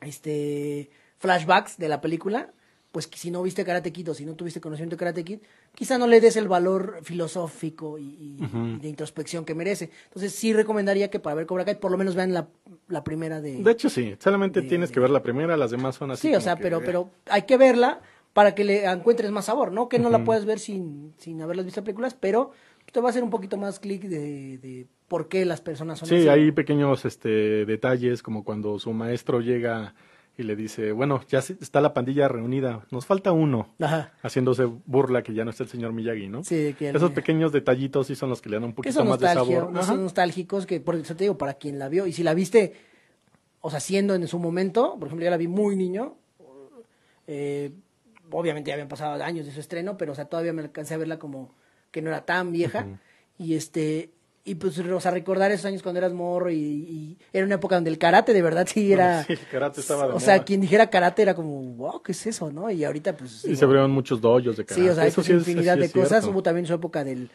S2: este flashbacks de la película, pues que si no viste Karate Kid o si no tuviste conocimiento de Karate Kid, quizá no le des el valor filosófico y, y de introspección que merece. Entonces sí recomendaría que para ver Cobra Kai por lo menos vean la, la primera de...
S3: De hecho sí, solamente tienes que ver la primera, las demás son así.
S2: Sí, o sea, pero, pero hay que verla para que le encuentres más sabor, ¿no? Que no la puedes ver sin, sin haberlas visto películas, pero te va a hacer un poquito más clic de, de por qué las personas son
S3: Sí,
S2: así.
S3: hay pequeños este, detalles, como cuando su maestro llega y le dice, bueno, ya está la pandilla reunida, nos falta uno,
S2: Ajá.
S3: haciéndose burla que ya no está el señor Miyagi, ¿no?
S2: Sí, que
S3: Esos pequeños detallitos sí son los que le dan un poquito más de sabor. Ajá.
S2: son nostálgicos, que por eso te digo, para quien la vio, y si la viste, o sea, siendo en su momento, por ejemplo, yo la vi muy niño, eh, obviamente ya habían pasado años de su estreno, pero o sea, todavía me alcancé a verla como que no era tan vieja, y este, y pues, o sea, recordar esos años cuando eras morro, y, y era una época donde el karate de verdad sí era...
S3: Sí, el karate estaba de
S2: o sea, quien dijera karate era como, wow, ¿qué es eso, no? Y ahorita, pues...
S3: Y se abrieron muchos dojos de karate.
S2: Sí, o sea,
S3: Eso sí
S2: infinidad de cosas.
S3: cierto.
S2: Hubo también su época del,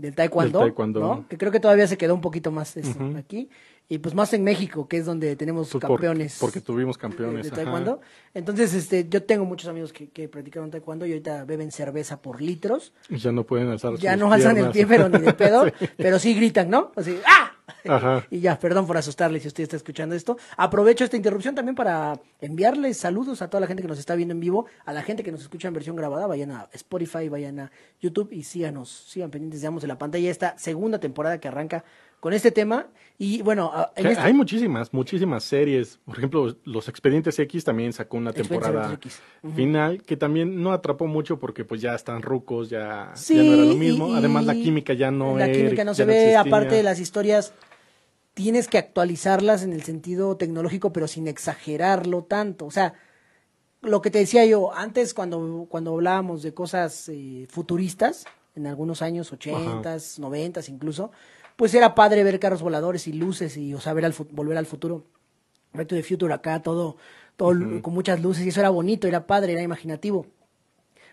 S2: del taekwondo,
S3: Del taekwondo.
S2: ¿no? Que creo que todavía se quedó un poquito más eso, aquí. Y pues más en México, que es donde tenemos
S3: Pues por-
S2: campeones.
S3: porque tuvimos
S2: de-
S3: campeones.
S2: De,
S3: ajá.
S2: taekwondo. Entonces, este, yo tengo muchos amigos que, que practicaron taekwondo y ahorita beben cerveza por litros.
S3: Ya no pueden alzar
S2: Ya
S3: sus
S2: no alzan el pie, pero ni de pedo.
S3: Sí.
S2: Pero sí gritan, ¿no? Así, ¡ah! Y ya, perdón por asustarle si usted está escuchando esto. Aprovecho esta interrupción también para enviarles saludos a toda la gente que nos está viendo en vivo, a la gente que nos escucha en versión grabada. Vayan a Spotify, vayan a YouTube y síganos, sigan pendientes, digamos, de la pantalla esta segunda temporada que arranca con este tema. Y bueno, en este-
S3: Hay muchísimas, muchísimas series. Por ejemplo, Los Expedientes X también sacó una temporada final que también no atrapó mucho porque pues ya están rucos, ya, ya
S2: Sí,
S3: no era lo mismo.
S2: y-
S3: Además la química ya no
S2: la
S3: era-
S2: química no se ve,
S3: existía.
S2: aparte de las historias, tienes que actualizarlas en el sentido tecnológico, pero sin exagerarlo tanto. O sea, lo que te decía yo, antes cuando, cuando hablábamos de cosas eh, futuristas, en algunos años, ochentas, noventas incluso, pues era padre ver carros voladores y luces y, o sea, ver al volver al futuro. Back to the Future acá, todo, con muchas luces, y eso era bonito, era padre, era imaginativo.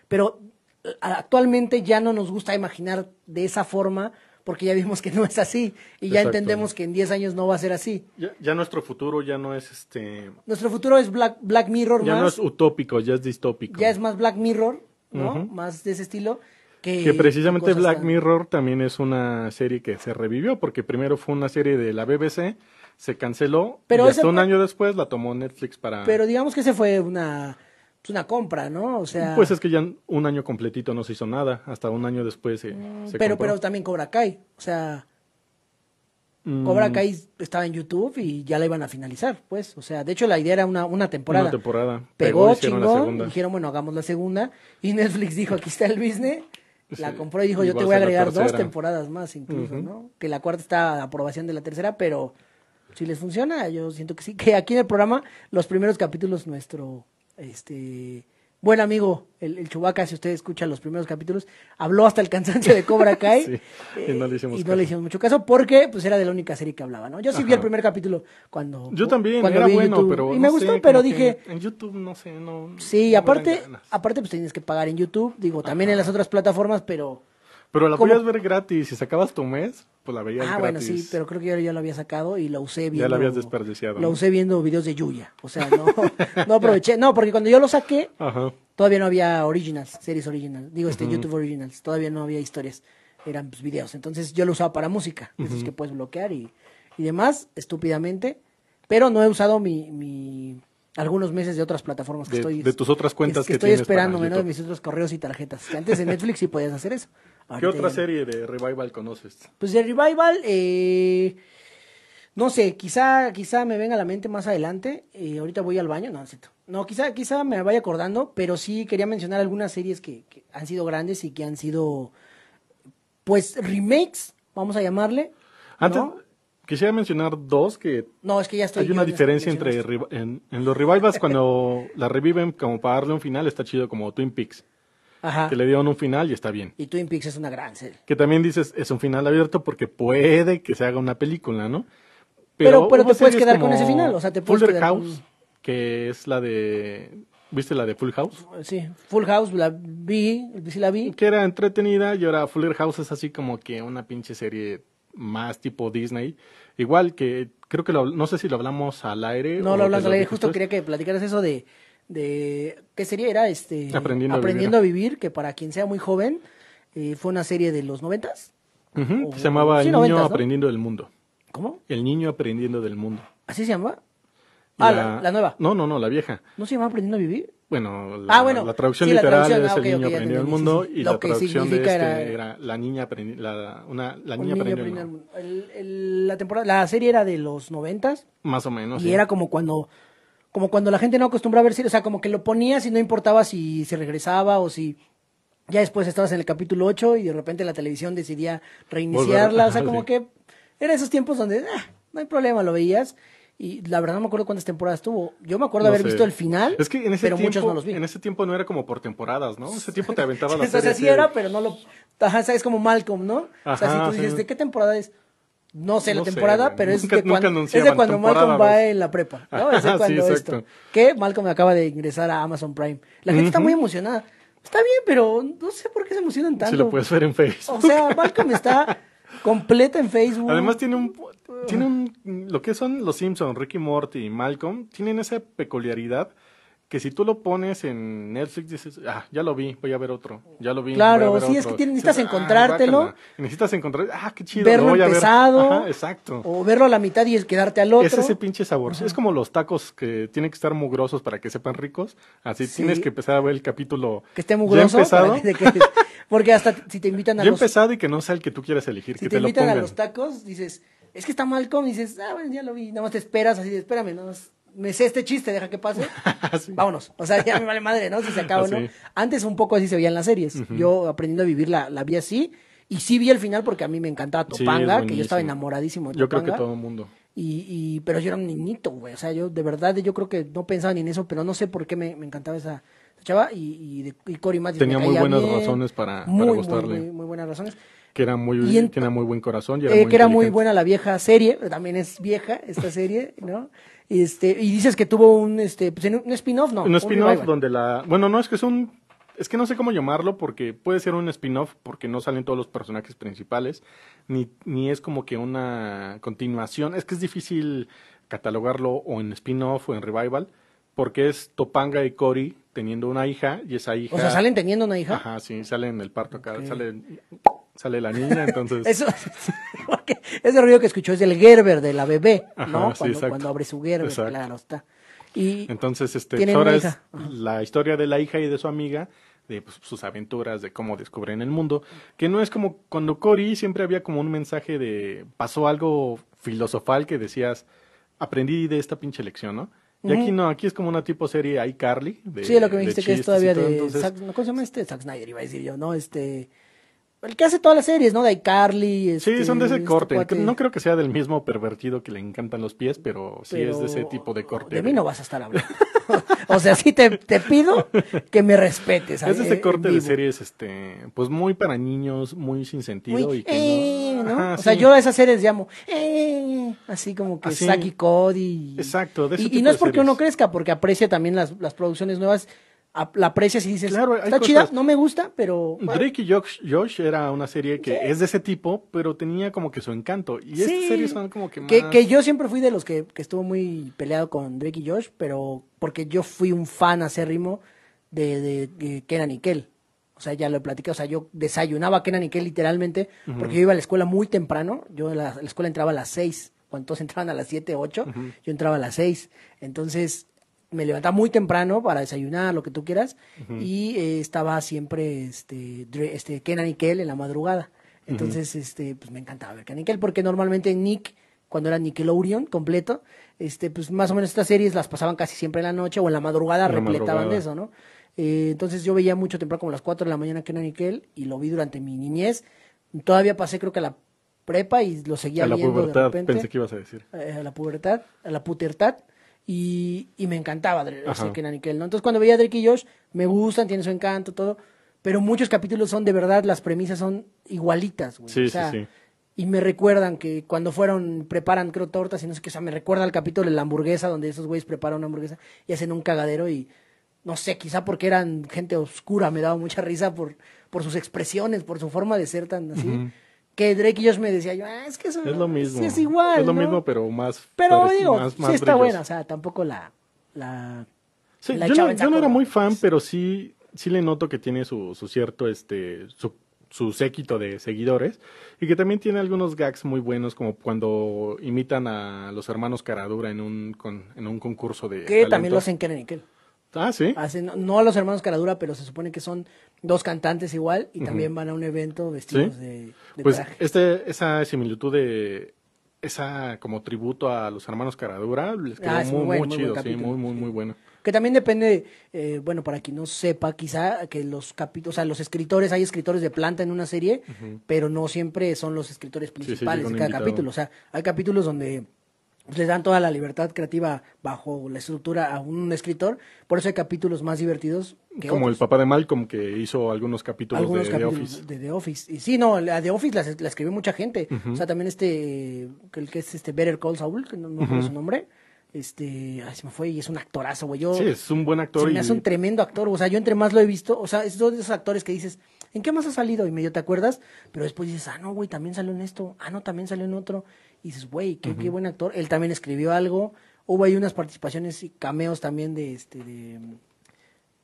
S2: Pero eh, actualmente ya no nos gusta imaginar de esa forma porque ya vimos que no es así y ya entendemos que en 10 años no va a ser así.
S3: Ya, ya nuestro futuro ya no es este,
S2: Nuestro futuro es Black, Black Mirror
S3: ya no es utópico, ya es distópico.
S2: ya es más Black Mirror, ¿no? Más de ese estilo. Que,
S3: que precisamente Black
S2: tan-
S3: Mirror también es una serie que se revivió porque primero fue una serie de la BBC, se canceló
S2: Pero
S3: y
S2: ese
S3: hasta un año después la tomó Netflix para
S2: Pero digamos que ese fue una, pues una compra, ¿no? O sea,
S3: Pues es que ya un año completito no se hizo nada, hasta un año después se, se
S2: Mm, pero,
S3: compró.
S2: pero también Cobra Kai. O sea,
S3: Mm,
S2: Cobra Kai estaba en YouTube y ya la iban a finalizar, pues. O sea, de hecho la idea era una, una temporada.
S3: Una temporada.
S2: Pegó, chingón,
S3: segunda.
S2: dijeron, bueno, hagamos la segunda. Y Netflix dijo, aquí está el business. La
S3: Sí,
S2: compró y dijo, yo te voy a agregar dos temporadas más incluso, ¿no? Que la cuarta está a aprobación de la tercera, pero si les funciona, yo siento que sí. Que aquí en el programa, los primeros capítulos, nuestro, este, buen amigo, el, el Chubaca, si usted escucha los primeros capítulos, habló hasta el cansancio de Cobra Kai.
S3: Sí, y no le hicimos
S2: y no le hicimos mucho caso porque pues era de la única serie que hablaba, ¿no? Yo sí vi el primer capítulo cuando
S3: Yo también,
S2: cuando
S3: era
S2: vi
S3: bueno,
S2: YouTube.
S3: pero
S2: y me gustó, pero dije,
S3: En YouTube, no sé, no...
S2: sí,
S3: no
S2: aparte aparte pues tienes que pagar en YouTube, digo, también en las otras plataformas, pero
S3: Pero la
S2: ¿cómo?
S3: podías ver gratis, si sacabas tu mes, pues la veías
S2: Ah,
S3: gratis.
S2: bueno, sí, pero creo que yo ya lo había sacado y lo usé viendo.
S3: Ya lo habías desperdiciado, ¿no?
S2: usé viendo videos de Yuya. O sea, no, no aproveché. No, porque cuando yo lo saqué,
S3: Ajá.
S2: todavía no había originals, series originals. Digo, este, YouTube originals. Todavía no había historias. Eran pues, videos. Entonces yo lo usaba para música. Esos que puedes bloquear y, y demás, estúpidamente. Pero no he usado mi, mi algunos meses de otras plataformas que
S3: De-
S2: estoy.
S3: de tus otras cuentas
S2: que,
S3: que
S2: estoy esperando, ¿no? De mis otros correos y tarjetas. Que antes en Netflix sí podías hacer eso.
S3: ¿Qué otra
S2: ya
S3: serie de Revival conoces?
S2: Pues de Revival, eh, no sé, quizá, quizá me venga a la mente más adelante. eh, ahorita voy al baño, no, no es cierto. No, quizá, quizá me vaya acordando, pero sí quería mencionar algunas series que, que han sido grandes y que han sido, pues, remakes, vamos a llamarle.
S3: Antes,
S2: ¿no?
S3: quisiera mencionar dos que
S2: No, es que ya estoy.
S3: hay una
S2: en
S3: diferencia entre en los revivals cuando la reviven como para darle un final está chido como Twin Peaks
S2: Ajá.
S3: que le dieron un final y está bien
S2: Y Twin Peaks es una gran serie.
S3: que también dices es un final abierto porque puede que se haga una película no
S2: Pero- te puedes quedar con ese final, o sea, te puedes
S3: Fuller
S2: quedar
S3: House
S2: con-
S3: que es la de viste la de Full House
S2: Sí, Full House, la vi, sí la vi.
S3: que era entretenida y ahora Fuller House es así como que una pinche serie más tipo Disney igual que creo que lo, no sé si lo hablamos al aire
S2: No
S3: o
S2: lo
S3: te
S2: hablas al aire, justo quería que platicaras eso de, de ¿qué sería? Era este
S3: Aprendiendo a
S2: a vivir, que para quien sea muy joven, Eh, fue una serie de los noventas.
S3: Que se llamaba
S2: sí,
S3: El niño aprendiendo del mundo.
S2: ¿Cómo?
S3: El niño aprendiendo del mundo.
S2: ¿Así se llama?
S3: Y
S2: Ah, la, la nueva.
S3: No, no, no, la vieja.
S2: ¿No se llama Aprendiendo a Vivir?
S3: Bueno, la,
S2: Ah, bueno,
S3: la traducción
S2: sí, la
S3: literal
S2: traducción,
S3: es
S2: ah,
S3: El
S2: ok,
S3: niño aprendiendo del mundo
S2: sí.
S3: y
S2: Lo
S3: la traducción de este
S2: era-
S3: era, La niña aprendiendo la, una, la niña aprendiendo del
S2: aprendiendo
S3: mundo.
S2: mundo. El- el- la temporada, la serie era de los noventas
S3: Más o menos.
S2: y era como cuando, como cuando la gente no acostumbraba a ver series, o sea, como que lo ponías y no importaba si se regresaba o si ya después estabas en el capítulo 8 y de repente la televisión decidía reiniciarla, o sea,
S3: ajá,
S2: como
S3: sí.
S2: que eran esos tiempos donde ah, no hay problema, lo veías. Y la verdad no me acuerdo cuántas temporadas tuvo. Yo me acuerdo
S3: No
S2: haber
S3: sé.
S2: visto el final,
S3: Es que en ese
S2: pero
S3: tiempo,
S2: muchos no los vi.
S3: en ese tiempo no era como por temporadas, ¿no? Ese tiempo te aventaba la
S2: o sea,
S3: serie.
S2: así
S3: así
S2: era, pero no lo... Ajá, ¿sabes? Como Malcolm, ¿no? o sea, si
S3: Ajá,
S2: tú dices,
S3: sí.
S2: ¿de qué temporada es? No sé la
S3: No sé,
S2: temporada,
S3: güey.
S2: pero es,
S3: Nunca-
S2: de cuando, es de cuando Malcolm va en la prepa, ¿no? Es de
S3: sí,
S2: cuando
S3: exacto.
S2: esto. Que Malcolm acaba de ingresar a Amazon Prime. La gente está muy emocionada. Está bien, pero no sé por qué se emocionan tanto.
S3: Si lo puedes ver en Facebook.
S2: O sea, Malcolm está completa en Facebook.
S3: Además tiene un tiene un lo que son los Simpsons, Ricky Morty y Malcolm, tienen esa peculiaridad que si tú lo pones en Netflix dices, ah, ya lo vi, voy a ver otro, ya lo vi.
S2: Claro,
S3: voy a ver
S2: sí, es
S3: otro".
S2: que tienes- necesitas
S3: "Ah,
S2: encontrártelo".
S3: guácala". Y necesitas encontrar, ah, qué chido,
S2: verlo
S3: lo voy a ver.
S2: empezado.
S3: Ajá, exacto.
S2: O verlo a la mitad y quedarte al otro.
S3: Es ese pinche sabor. Es como los tacos que tienen que estar mugrosos para que sepan ricos. Así
S2: Sí.
S3: tienes que empezar a ver el capítulo
S2: que esté
S3: ya
S2: mugroso.
S3: empezado,
S2: que- que- porque hasta si te invitan a
S3: ya
S2: los
S3: empezado y que no sea el que tú quieras elegir,
S2: Si
S3: que
S2: te
S3: te, lo
S2: invitan a los tacos, dices, es que está Malcolm, y dices, ah, bueno, ya lo vi, nada más te esperas así, de, espérame, nada más, me sé este chiste, deja que pase,
S3: Sí.
S2: vámonos, o sea, ya me vale madre, ¿no? Si se acaba o no. Antes un poco así se veían las series, yo aprendiendo a vivir la, la vi así, y sí vi el final porque a mí me encantaba Topanga, que yo estaba enamoradísimo de
S3: Yo creo que todo el mundo.
S2: Y, y, pero yo era un niñito, güey. O sea, yo de verdad, yo creo que no pensaba ni en eso, pero no sé por qué me, me encantaba esa, esa chava. Y, y, de- y Cory Matthews
S3: Tenía
S2: me
S3: muy buenas
S2: bien.
S3: razones para-
S2: Muy,
S3: gustarle.
S2: Muy, muy buenas razones.
S3: Que era muy,
S2: en-
S3: tenía muy buen corazón. Y era
S2: Eh,
S3: muy
S2: que era muy buena la vieja serie, pero también es vieja esta serie, ¿no? Este, y dices que tuvo un, este, pues, en un spin-off, ¿no?
S3: Un spin-off donde la... Bueno, no, es que es un... Es que no sé cómo llamarlo porque puede ser un spin-off porque no salen todos los personajes principales, ni, ni es como que una continuación. Es que es difícil catalogarlo o en spin-off o en revival porque es Topanga y Cory teniendo una hija y esa hija...
S2: O sea, salen teniendo una hija.
S3: Ajá, sí, sale en el parto acá,
S2: Ok.
S3: sale, sale la niña, entonces...
S2: Eso, ese ruido que escuchó es el Gerber de la bebé,
S3: Ajá,
S2: ¿no?
S3: sí,
S2: cuando, abre su Gerber,
S3: Exacto.
S2: claro, está. Y
S3: Entonces, este, pues ahora es la historia de la hija y de su amiga, de pues, sus aventuras, de cómo descubren el mundo, que no es como cuando Cory siempre había como un mensaje de pasó algo filosofal que decías, aprendí de esta pinche lección, ¿no? Y aquí no, aquí es como una tipo serie iCarly. De,
S2: sí, lo que me dijiste que es todavía de
S3: entonces,
S2: Zack, ¿no, ¿cómo se llama este? Zack Snyder iba a decir yo, ¿no? Este el que hace todas las series, ¿no? De iCarly, este,
S3: Sí, son de ese
S2: este
S3: corte.
S2: cuate.
S3: No creo que sea del mismo pervertido que le encantan los pies, pero sí es de ese tipo de corte.
S2: De mí no vas a estar hablando. o sea, sí te, te pido que me respetes.
S3: Es de
S2: eh,
S3: ese corte de series, este, pues muy para niños, muy sin sentido
S2: Muy,
S3: y que
S2: eh,
S3: no...
S2: ¿no?
S3: Ajá,
S2: o sea,
S3: sí.
S2: yo a esas series llamo, eh, así como que
S3: Así.
S2: Saki Cody.
S3: Exacto, de ese
S2: y, y no es porque
S3: series.
S2: uno crezca, porque aprecia también las, las producciones nuevas. La aprecias y dices,
S3: Claro,
S2: está
S3: cosas-
S2: chida, no me gusta, pero. bueno,
S3: Drake y Josh, Josh era una serie que es de ese tipo, pero tenía como que su encanto. Y
S2: Sí.
S3: estas series son como que más...
S2: Que, que yo siempre fui de los que, que estuvo muy peleado con Drake y Josh, pero porque yo fui un fan acérrimo de, de, de Kenan y Kel. O sea, ya lo he platicado. O sea, yo desayunaba a Kenan y Kel literalmente, porque yo iba a la escuela muy temprano. Yo a la, la escuela entraba a las 6, cuando todos entraban a las 7, 8, yo entraba a las 6. Entonces, me levantaba muy temprano para desayunar, lo que tú quieras, y eh, estaba siempre este, este Kenan y Kel en la madrugada. Entonces, este, pues me encantaba ver Kenan y Kel, porque normalmente Nick cuando era Nickelodeon completo, este, pues más o menos estas series las pasaban casi siempre en la noche o en la madrugada
S3: la
S2: repletaban de eso, ¿no? Eh, entonces yo veía mucho temprano como a las 4 de la mañana que era Nickel y lo vi durante mi niñez. Todavía pasé creo que a la prepa y lo seguía
S3: a la
S2: viendo de
S3: pubertad,
S2: repente.
S3: pensé que ibas a decir.
S2: eh, a la pubertad, a la putertad. Y, y me encantaba Dre-
S3: Ajá.
S2: ese Kenan y Kel, ¿no? Entonces cuando veía a Drake y Josh, me gustan, tienen su encanto, todo. Pero muchos capítulos son de verdad, las premisas son igualitas, güey.
S3: Sí,
S2: o sea,
S3: sí, sí.
S2: y me recuerdan que cuando fueron, preparan, creo, tortas y no sé qué, o sea, me recuerda el capítulo de la hamburguesa, donde esos güeyes preparan una hamburguesa y hacen un cagadero y, no sé, quizá porque eran gente oscura, me daba mucha risa por, por sus expresiones, por su forma de ser tan así. Que Drake y Josh me decía yo, ah, es que eso
S3: Es lo mismo.
S2: sí es igual,
S3: Es lo
S2: ¿no?
S3: mismo, pero más...
S2: Pero digo,
S3: más-
S2: sí está
S3: brillos.
S2: buena, o sea, tampoco la, la,
S3: Sí,
S2: la
S3: yo, no, yo era muy fan, pero sí, sí le noto que tiene su, su cierto, este, su, su séquito de seguidores y que también tiene algunos gags muy buenos como cuando imitan a los hermanos Caradura en un con- en un concurso de
S2: Que también lo hacen Kel.
S3: Ah, sí.
S2: Hacen, no a los hermanos Caradura, pero se supone que son dos cantantes igual y también van a un evento vestidos
S3: Sí.
S2: de, de
S3: Pues
S2: traje.
S3: este esa similitud de esa como tributo a los hermanos Caradura les quedó
S2: Ah,
S3: muy,
S2: muy bueno,
S3: muy
S2: muy
S3: chido,
S2: buen
S3: sí, muy muy
S2: sí.
S3: muy bueno.
S2: Que también depende, eh, bueno, para quien no sepa, quizá que los capítulos, o sea, los escritores, hay escritores de planta en una serie, pero no siempre son los escritores principales de cada
S3: invitado.
S2: capítulo. O sea, hay capítulos donde les dan toda la libertad creativa bajo la estructura a un escritor, por eso hay capítulos más divertidos que
S3: Como el papá de Malcolm que hizo algunos capítulos
S2: algunos
S3: de The Office.
S2: de The Office. Y sí, no, la de Office la, la escribió mucha gente. O sea, también este, que el que es este Better Call Saul, que no me acuerdo su nombre. Este, ay, se me fue y es un actorazo, güey. Yo,
S3: Sí, es un buen actor
S2: se me
S3: y
S2: hace un tremendo actor. O sea, yo entre más lo he visto, o sea, es uno de esos actores que dices, ¿en qué más ha salido? Y medio te acuerdas, pero después dices, ah, no, güey, también salió en esto. Ah, no, también salió en otro. Y dices, güey, qué, qué buen actor. Él también escribió algo. Hubo ahí unas participaciones y cameos también de este, de,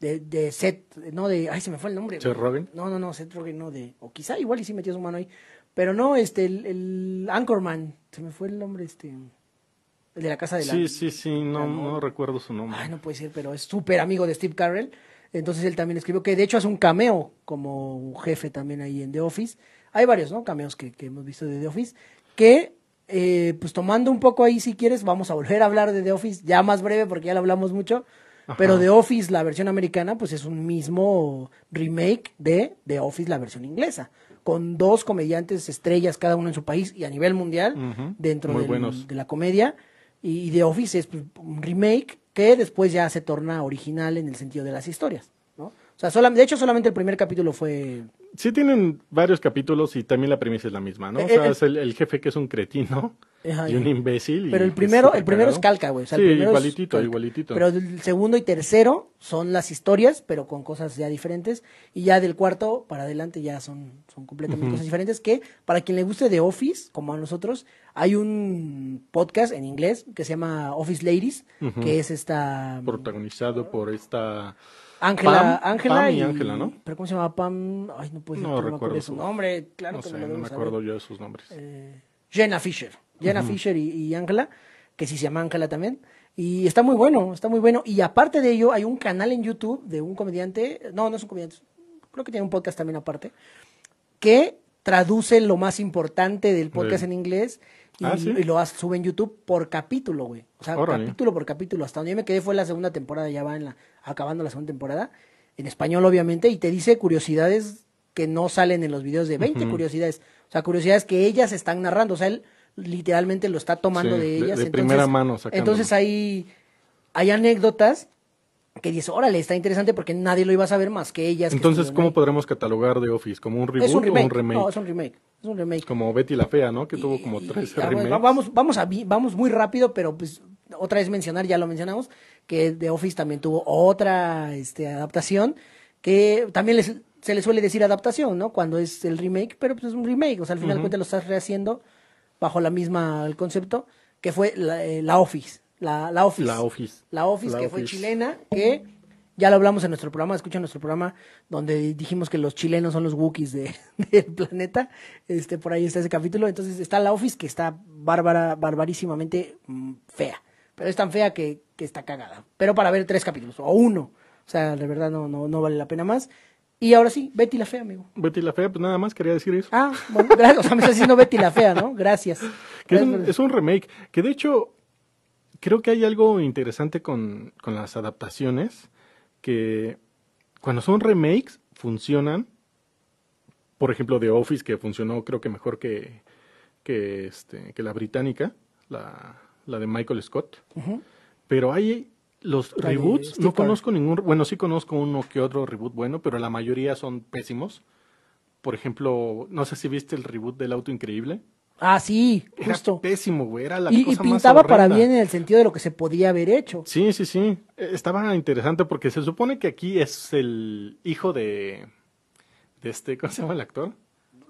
S2: de, de Seth, no de, ay, se me fue el nombre.
S3: Seth. Rogen.
S2: No, no, no, Seth Rogen no de, o quizá igual y sí metió su mano ahí. Pero no, este, el, el Anchorman, se me fue el nombre, este, el de la casa de la...
S3: Sí, sí, sí, no, no recuerdo su nombre.
S2: Ay, no puede ser, pero es súper amigo de Steve Carell. Entonces él también escribió que de hecho hace un cameo como jefe también ahí en The Office. Hay varios, ¿no? Cameos que, que hemos visto de The Office. Que, eh, pues tomando un poco ahí, si quieres, vamos a volver a hablar de The Office, ya más breve porque ya lo hablamos mucho. Pero The Office, la versión americana, pues es un mismo remake de The Office, la versión inglesa. Con dos comediantes estrellas, cada uno en su país y a nivel mundial, dentro del- de la comedia. Y The Office es pues, un remake que después ya se torna original en el sentido de las historias, ¿no? O sea, solam- de hecho solamente el primer capítulo fue...
S3: Sí tienen varios capítulos y también la premisa es la misma, ¿no? O
S2: Eh,
S3: sea,
S2: eh,
S3: es el, el jefe que es un cretino
S2: Ajá,
S3: y un imbécil. y
S2: Pero el primero, el primero es calca, güey. O sea,
S3: sí, igualitito,
S2: calca.
S3: igualitito.
S2: Pero el segundo y tercero son las historias, pero con cosas ya diferentes. Y ya del cuarto para adelante ya son, son completamente cosas diferentes. Que para quien le guste The Office, como a nosotros, hay un podcast en inglés que se llama Office Ladies, que es esta...
S3: Protagonizado por esta...
S2: Ángela, Ángela
S3: y Ángela, ¿no?
S2: ¿Pero cómo se llama Pam? Ay, no puedo
S3: No
S2: no me
S3: recuerdo su-
S2: nombre. Claro
S3: no
S2: que
S3: sé,
S2: me lo
S3: no me
S2: saber.
S3: acuerdo yo de sus nombres.
S2: Eh, Jenna Fisher. Jenna Fisher y, Ángela, que sí se llama Ángela también. Y está muy bueno, está muy bueno. Y aparte de ello, hay un canal en YouTube de un comediante, no, no es un comediante, creo que tiene un podcast también aparte, que traduce lo más importante del podcast
S3: Del-
S2: en inglés y,
S3: Ah, ¿sí?
S2: y lo sube en YouTube por capítulo, güey. O sea,
S3: Órale.
S2: capítulo por capítulo. Hasta donde yo me quedé fue la segunda temporada, ya va en la, acabando la segunda temporada. En español, obviamente, y te dice curiosidades que no salen en los videos de 20 curiosidades. O sea, curiosidades que ellas están narrando. O sea, él literalmente lo está tomando
S3: Sí,
S2: de
S3: de-
S2: ellas.
S3: de
S2: entonces,
S3: primera mano sacándolo.
S2: Entonces hay, hay anécdotas que dices, órale, está interesante porque nadie lo iba a saber más que ellas.
S3: Entonces, ¿cómo
S2: ahí.
S3: podremos catalogar The Office? ¿Como un reboot
S2: un
S3: o un remake?
S2: No, es un remake. Es un remake.
S3: Como Betty la Fea, ¿no? Que tuvo como tres remakes.
S2: vamos, vamos, a, vamos muy rápido, pero pues otra vez mencionar, ya lo mencionamos, que The Office también tuvo otra este, adaptación, que también les- se le suele decir adaptación, ¿no? Cuando es el remake, pero pues es un remake, o sea, al final cuentas lo estás rehaciendo bajo la misma el concepto, que fue la, eh, la Office. La, la Office.
S3: La Office.
S2: La Office,
S3: La
S2: que fue chilena, que ya lo hablamos en nuestro programa, escucha nuestro programa, donde dijimos que los chilenos son los Wookiees de, del planeta. Este, por ahí está ese capítulo. Entonces está la Office, que está bárbara, barbarísimamente mm, fea. Pero es tan fea que, que está cagada. Pero para ver tres capítulos, o uno. O sea, de verdad no, no, no vale la pena más. Y ahora sí, Betty la fea, amigo.
S3: Betty la Fea, pues nada más quería decir eso.
S2: Ah, bueno, gracias. O sea, me estás diciendo Betty la fea, ¿no? Gracias.
S3: Que es,
S2: Gracias
S3: un,
S2: por-
S3: es un remake. Que de hecho, creo que hay algo interesante con, con las adaptaciones. Que cuando son remakes, funcionan. Por ejemplo, The Office, que funcionó creo que mejor que, que, este, que la británica, la, la de Michael Scott. Pero hay los
S2: La
S3: reboots, no conozco ningún, bueno, sí conozco uno que otro reboot bueno, pero la mayoría son pésimos. Por ejemplo, no sé si viste el reboot del Auto Increíble.
S2: Ah, sí,
S3: Era
S2: justo.
S3: pésimo, güey, era la
S2: Y, y
S3: cosa más
S2: pintaba para bien en el sentido de lo que se podía haber hecho.
S3: Sí, sí, sí. Eh, Estaba interesante porque se supone que aquí es el hijo de, de este, ¿cómo se llama el actor?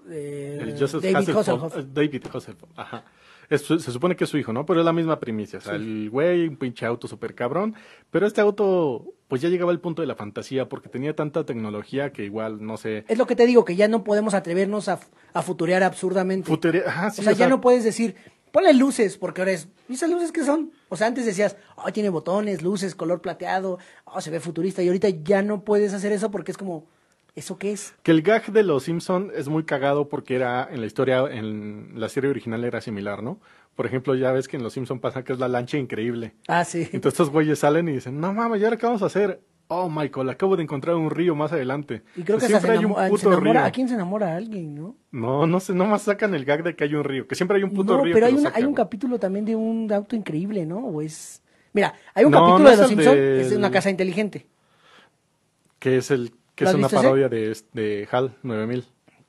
S2: Eh,
S3: El Joseph
S2: David
S3: Hasselhoff.
S2: Hasselhoff.
S3: David Hasselhoff, ajá. Es se supone que es su hijo, ¿no? Pero es la misma primicia. O sea, el güey, un pinche auto súper cabrón. Pero este auto, pues ya llegaba al punto de la fantasía porque tenía tanta tecnología que igual, no sé.
S2: Es lo que te digo, que ya no podemos atrevernos a, a futurear absurdamente.
S3: Futuría- ajá, sí,
S2: o sea, ya no puedes decir, ponle luces, porque ahora es, ¿y esas luces qué son? O sea, antes decías, oh, tiene botones, luces, color plateado, oh, se ve futurista, y ahorita ya no puedes hacer eso porque es como, ¿eso qué es?
S3: Que el gag de los Simpson es muy cagado porque era en la historia, en la serie original era similar, ¿no? Por ejemplo, ya ves que en los Simpson pasa que es la lancha increíble.
S2: Ah, sí.
S3: Entonces estos güeyes salen y dicen, no mames, ¿y ahora qué vamos a hacer? Oh, Michael, acabo de encontrar un río más adelante.
S2: y creo que
S3: siempre hay un puto
S2: enamora,
S3: río.
S2: ¿a quién se enamora? A alguien, ¿no?
S3: No, no sé, nomás sacan el gag de que hay un río, que siempre hay un puto
S2: no,
S3: río.
S2: pero
S3: que
S2: hay,
S3: lo
S2: un,
S3: saca,
S2: hay un capítulo también de un auto increíble, ¿no? O es... Mira, hay un
S3: No,
S2: capítulo
S3: no
S2: de Los Simpsons,
S3: del-
S2: es de una casa inteligente.
S3: Que es el que
S2: ¿Lo
S3: es una parodia de, de HAL 9000.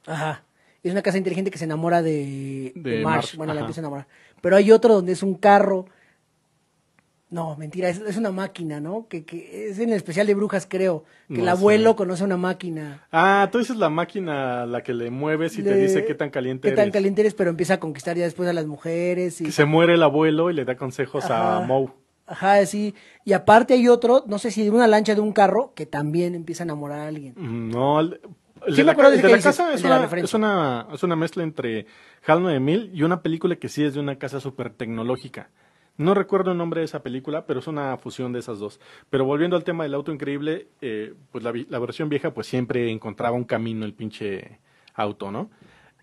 S2: Ajá. Es una casa inteligente que se enamora de,
S3: De
S2: de Marsh.
S3: Marsh,
S2: Bueno, la empieza a enamorar. Pero hay otro donde es un carro. No, mentira, es, es una máquina, ¿no? Que, que es en el especial de brujas, creo. Que el abuelo
S3: sé.
S2: conoce una máquina.
S3: Ah, tú dices la máquina la que le mueves y te dice qué tan caliente
S2: Qué tan
S3: eres.
S2: caliente eres, pero empieza a conquistar ya después a las mujeres. Y...
S3: Que se muere el abuelo y le da consejos a. Moe.
S2: Ajá, sí. Y aparte hay otro, no sé si de una lancha de un carro, que también empieza a enamorar a alguien.
S3: Mm, No, el, el
S2: Sí
S3: de la,
S2: de
S3: de casa es
S2: de
S3: una, es, una, es una mezcla entre HAL 9000 y una película que sí es de una casa súper tecnológica. No recuerdo el nombre de esa película, pero es una fusión de esas dos. Pero volviendo al tema del auto increíble, eh, pues la, la versión vieja pues siempre encontraba un camino el pinche auto, ¿no?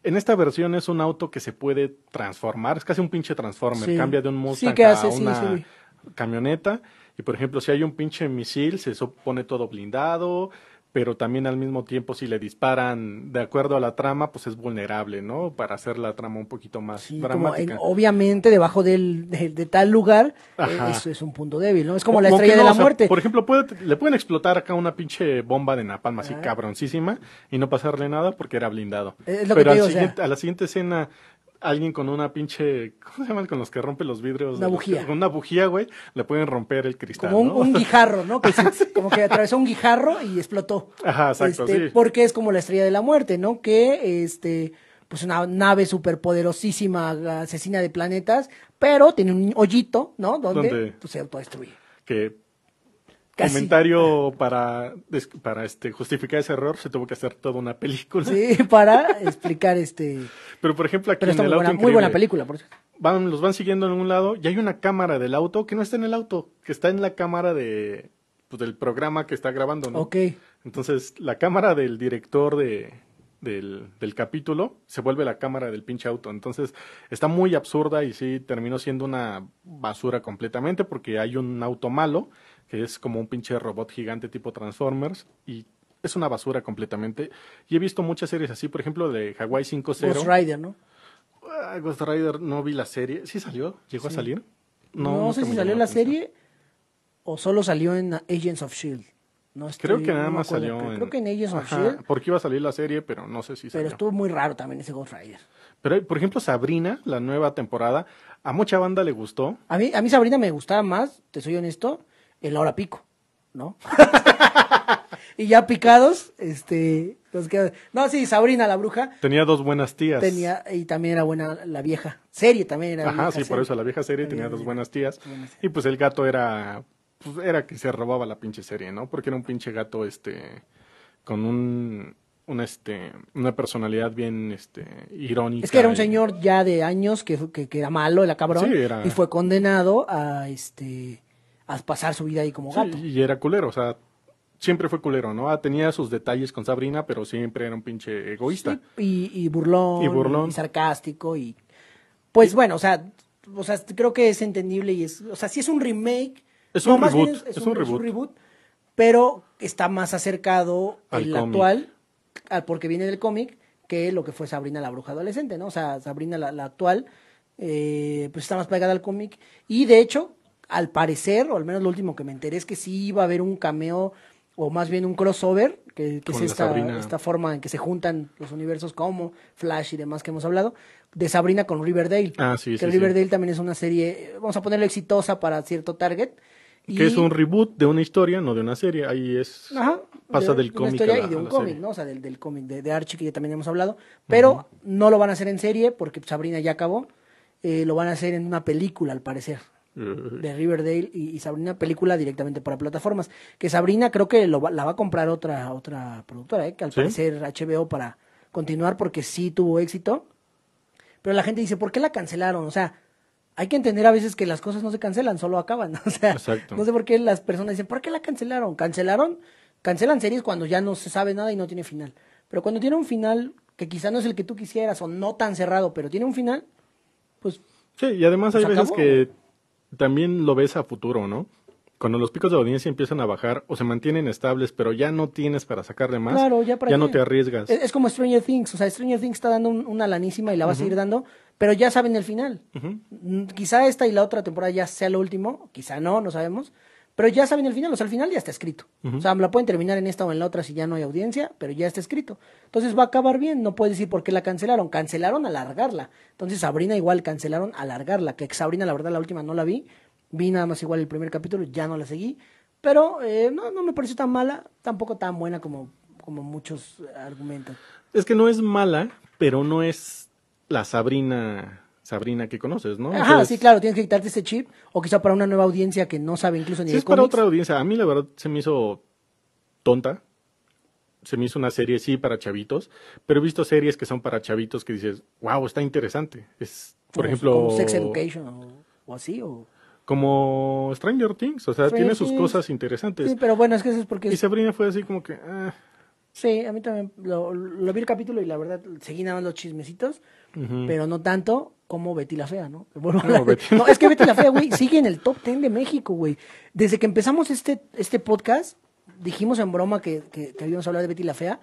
S3: En esta versión es un auto que se puede transformar, es casi un pinche transformer,
S2: Sí.
S3: cambia de un Mustang
S2: ¿qué
S3: a
S2: hace? Sí,
S3: una
S2: sí.
S3: Camioneta y por ejemplo si hay un pinche misil se so- pone todo blindado, pero también al mismo tiempo si le disparan de acuerdo a la trama pues es vulnerable, ¿no? Para hacer la trama un poquito más
S2: Sí, como
S3: dramática.
S2: en- obviamente debajo del, de, de tal lugar, eh, eso es un punto débil, ¿no? Es como la estrella
S3: no,
S2: de la
S3: o sea,
S2: muerte.
S3: Por ejemplo, puede- le pueden explotar acá una pinche bomba de napalm así
S2: Ajá.
S3: cabroncísima y no pasarle nada porque era blindado.
S2: Es lo que
S3: Pero al
S2: digo, o sea-
S3: siguiente- a la siguiente escena, alguien con una pinche. ¿Cómo se llaman con los que rompen los vidrios?
S2: Una bujía.
S3: Con una bujía, güey, le pueden romper el cristal.
S2: como un,
S3: ¿no?
S2: un guijarro, ¿no? Que se- como que atravesó un guijarro y explotó.
S3: Ajá, exacto,
S2: Este,
S3: sí.
S2: Porque es como la estrella de la muerte, ¿no? Que, este, pues una nave superpoderosísima, asesina de planetas, pero tiene un hoyito, ¿no? Donde
S3: Donde-
S2: pues, se autodestruye.
S3: Que.
S2: Casi.
S3: Comentario para, para este, justificar ese error, se tuvo que hacer toda una película.
S2: Sí, para explicar este...
S3: Pero por ejemplo, aquí
S2: Pero está
S3: en el
S2: muy
S3: auto
S2: buena, muy buena película, por eso.
S3: van, los van siguiendo en un lado y hay una cámara del auto que no está en el auto, que está en la cámara de, pues, del programa que está grabando, ¿no?
S2: Ok.
S3: Entonces, la cámara del director de, del, del capítulo se vuelve la cámara del pinche auto. Entonces, está muy absurda y sí terminó siendo una basura completamente porque hay un auto malo que es como un pinche robot gigante tipo Transformers y es una basura completamente. Y he visto muchas series así, por ejemplo, de Hawaii 5.0.
S2: Ghost Rider, ¿no?
S3: Ah, Ghost Rider no vi la serie. ¿Sí salió? ¿Llegó a salir?
S2: No,
S3: nunca
S2: sé si salió la serie o solo salió en Agents of S.H.I.E.L.D. No estoy-
S3: Creo que
S2: no
S3: nada más
S2: acuerdo,
S3: salió
S2: pero
S3: en...
S2: Creo que en Agents of S.H.I.E.L.D.,
S3: Porque iba a salir la serie, pero no sé si
S2: pero
S3: salió.
S2: estuvo muy raro también ese Ghost Rider.
S3: Pero, por ejemplo, Sabrina, la nueva temporada, a mucha banda le gustó.
S2: A mí, a mí Sabrina me gustaba más, te soy honesto, en la hora pico, ¿no? y ya picados, este, nos queda- no, sí, Sabrina la bruja
S3: Tenía dos buenas tías.
S2: tenía, y también era buena la vieja, serie también era
S3: Ajá, sí, por eso la vieja serie tenía dos buenas tías.
S2: buenas.
S3: Y pues el gato era, pues era que se robaba la pinche serie, ¿no? Porque era un pinche gato, este, con un, un este, una personalidad bien, este, irónica.
S2: Es que era un
S3: y-
S2: señor ya de años que, que, que era malo, era cabrón,
S3: Sí, era-
S2: y fue condenado a este a pasar su vida ahí como
S3: Sí,
S2: gato.
S3: y era culero, o sea, siempre fue culero, ¿no? Ah, tenía sus detalles con Sabrina, pero siempre era un pinche egoísta.
S2: Sí, y, y burlón,
S3: Y burlón.
S2: y sarcástico y pues bueno, o sea, o sea, creo que es entendible y es, o sea, sí es un remake,
S3: Es
S2: no,
S3: un
S2: más bien
S3: reboot,
S2: es,
S3: es un reboot.
S2: pero está más acercado
S3: Al
S2: el
S3: cómic.
S2: actual al porque viene del cómic que lo que fue Sabrina la bruja adolescente, ¿no? O sea, Sabrina la, la actual eh, pues está más pegada al cómic y de hecho, al parecer, o al menos lo último que me enteré es que sí iba a haber un cameo o más bien un crossover, que, que es esta, forma en que se juntan los universos como Flash y demás que hemos hablado, de Sabrina con Riverdale.
S3: Ah, sí,
S2: que
S3: sí, sí.
S2: Riverdale también es una serie, vamos a ponerlo exitosa para cierto target. Y,
S3: Que es un reboot de una historia, no de una serie. Ahí es.
S2: Ajá,
S3: pasa
S2: de-
S3: del
S2: de una
S3: cómic.
S2: y de un cómic. ¿no? O sea, del, del cómic de, de Archie que ya también hemos hablado. Pero no lo van a hacer en serie porque Sabrina ya acabó. eh, lo van a hacer en una película, al parecer, de Riverdale y, y Sabrina, película directamente para plataformas. Que Sabrina creo que lo va- la va a comprar otra, otra productora, ¿eh? que al
S3: ¿Sí?
S2: parecer HBO para continuar porque sí tuvo éxito. Pero la gente dice, ¿por qué la cancelaron? O sea, hay que entender a veces que las cosas no se cancelan, solo acaban. O sea,
S3: Exacto.
S2: no sé por qué las personas dicen, ¿por qué la cancelaron? ¿Cancelaron? Cancelan series cuando ya no se sabe nada y no tiene final. Pero cuando tiene un final que quizá no es el que tú quisieras o no tan cerrado, pero tiene un final, pues
S3: Sí, y además hay
S2: Pues
S3: veces
S2: acabó.
S3: que también lo ves a futuro, ¿no? Cuando los picos de audiencia empiezan a bajar o se mantienen estables, pero ya no tienes para sacarle más,
S2: Claro, ya para
S3: no
S2: qué.
S3: te arriesgas.
S2: Es, es como Stranger Things, o sea, Stranger Things está dando un- una lanísima y la va a seguir dando, pero ya saben el final. Quizá esta y la otra temporada ya sea lo último, quizá no, no sabemos, pero ya saben el final, o sea, el final ya está escrito. O sea, la pueden terminar en esta o en la otra si ya no hay audiencia, pero ya está escrito. Entonces va a acabar bien, no puedes decir por qué la cancelaron, cancelaron alargarla. Entonces Sabrina igual cancelaron alargarla, que Sabrina la verdad la última no la vi, vi nada más igual el primer capítulo, ya no la seguí, pero eh, no, no me pareció tan mala, tampoco tan buena como, como muchos argumentan.
S3: Es que no es mala, pero no es la Sabrina Sabrina que conoces, ¿no?
S2: Ajá,
S3: Entonces,
S2: sí, claro, tienes que quitarte ese chip, o quizá para una nueva audiencia que no sabe incluso ni
S3: Si
S2: de
S3: es para otra audiencia, a mí la verdad se me hizo tonta. Se me hizo una serie, sí, para chavitos, pero he visto series que son para chavitos que dices, wow, está interesante. Es, por ejemplo,
S2: como Sex Education o, o así, o...
S3: como Stranger Things, o sea,
S2: Stranger
S3: tiene sus
S2: Things.
S3: cosas interesantes.
S2: Sí, pero bueno, es que eso es porque...
S3: Y Sabrina fue así como que, ah,
S2: Sí, a mí también lo, lo vi el capítulo y la verdad seguí nada más los chismecitos, pero no tanto como Betty la Fea, ¿no? A
S3: No, Betty-
S2: no, es que Betty la Fea, güey, sigue en el top 10 de México, güey. Desde que empezamos este, este podcast, dijimos en broma que, que, que íbamos a hablar de Betty la Fea,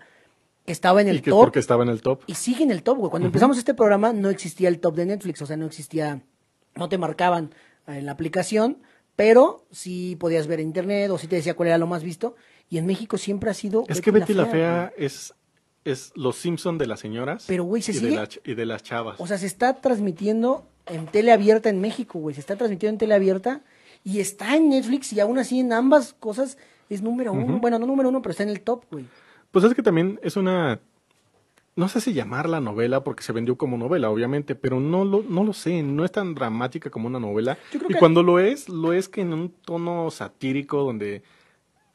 S2: que estaba en el
S3: y que
S2: top.
S3: porque estaba en el top.
S2: Y sigue en el top, güey. Cuando empezamos este programa no existía el top de Netflix, o sea, no existía, no te marcaban en la aplicación, pero sí podías ver en internet o sí te decía cuál era lo más visto. Y en México siempre ha sido.
S3: Es que Betty la. Fea es, es los Simpson de las señoras
S2: Pero, güey, ¿se
S3: y, de
S2: sigue?
S3: la ch- y de las chavas.
S2: O sea, se está transmitiendo en tele abierta en México, güey. Se está transmitiendo en tele abierta y está en Netflix y aún así en ambas cosas es número uno. Bueno, no número uno, pero está en el top, güey.
S3: Pues es que también es una. No sé si llamarla novela porque se vendió como novela, obviamente, pero no lo, no lo sé, no es tan dramática como una novela.
S2: Yo creo
S3: Y
S2: que-
S3: cuando lo es, lo es que en un tono satírico donde,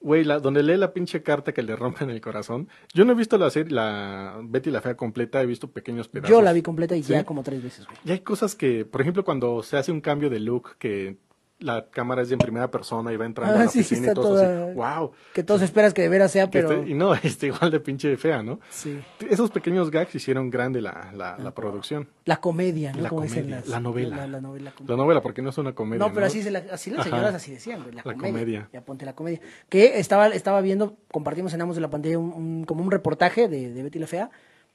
S3: güey, la- donde lee la pinche carta que le rompen el corazón. Yo no he visto la serie, la Betty la Fea completa, he visto pequeños pedazos.
S2: Yo la vi completa y
S3: ¿Sí?
S2: ya como tres veces, güey.
S3: Y hay cosas que, por ejemplo, cuando se hace un cambio de look, que la cámara es de en primera persona y va entrando
S2: Ah,
S3: a la
S2: sí,
S3: oficina y todo así, wow.
S2: Que todos esperas que de veras sea, pero...
S3: y no, está igual de pinche fea, ¿no?
S2: Sí.
S3: Esos pequeños gags hicieron grande la, la, la producción.
S2: La comedia, ¿no?
S3: La
S2: Como
S3: comedia,
S2: las-
S3: la novela.
S2: La, la novela.
S3: La novela, porque no es una comedia.
S2: no, pero así, se la- así las
S3: Ajá.
S2: señoras así decían, güey, la,
S3: La
S2: comedia.
S3: comedia.
S2: Ya ponte la comedia. Que estaba, estaba viendo, compartimos en ambos de la pantalla un, un- como un reportaje de, de Betty la Fea.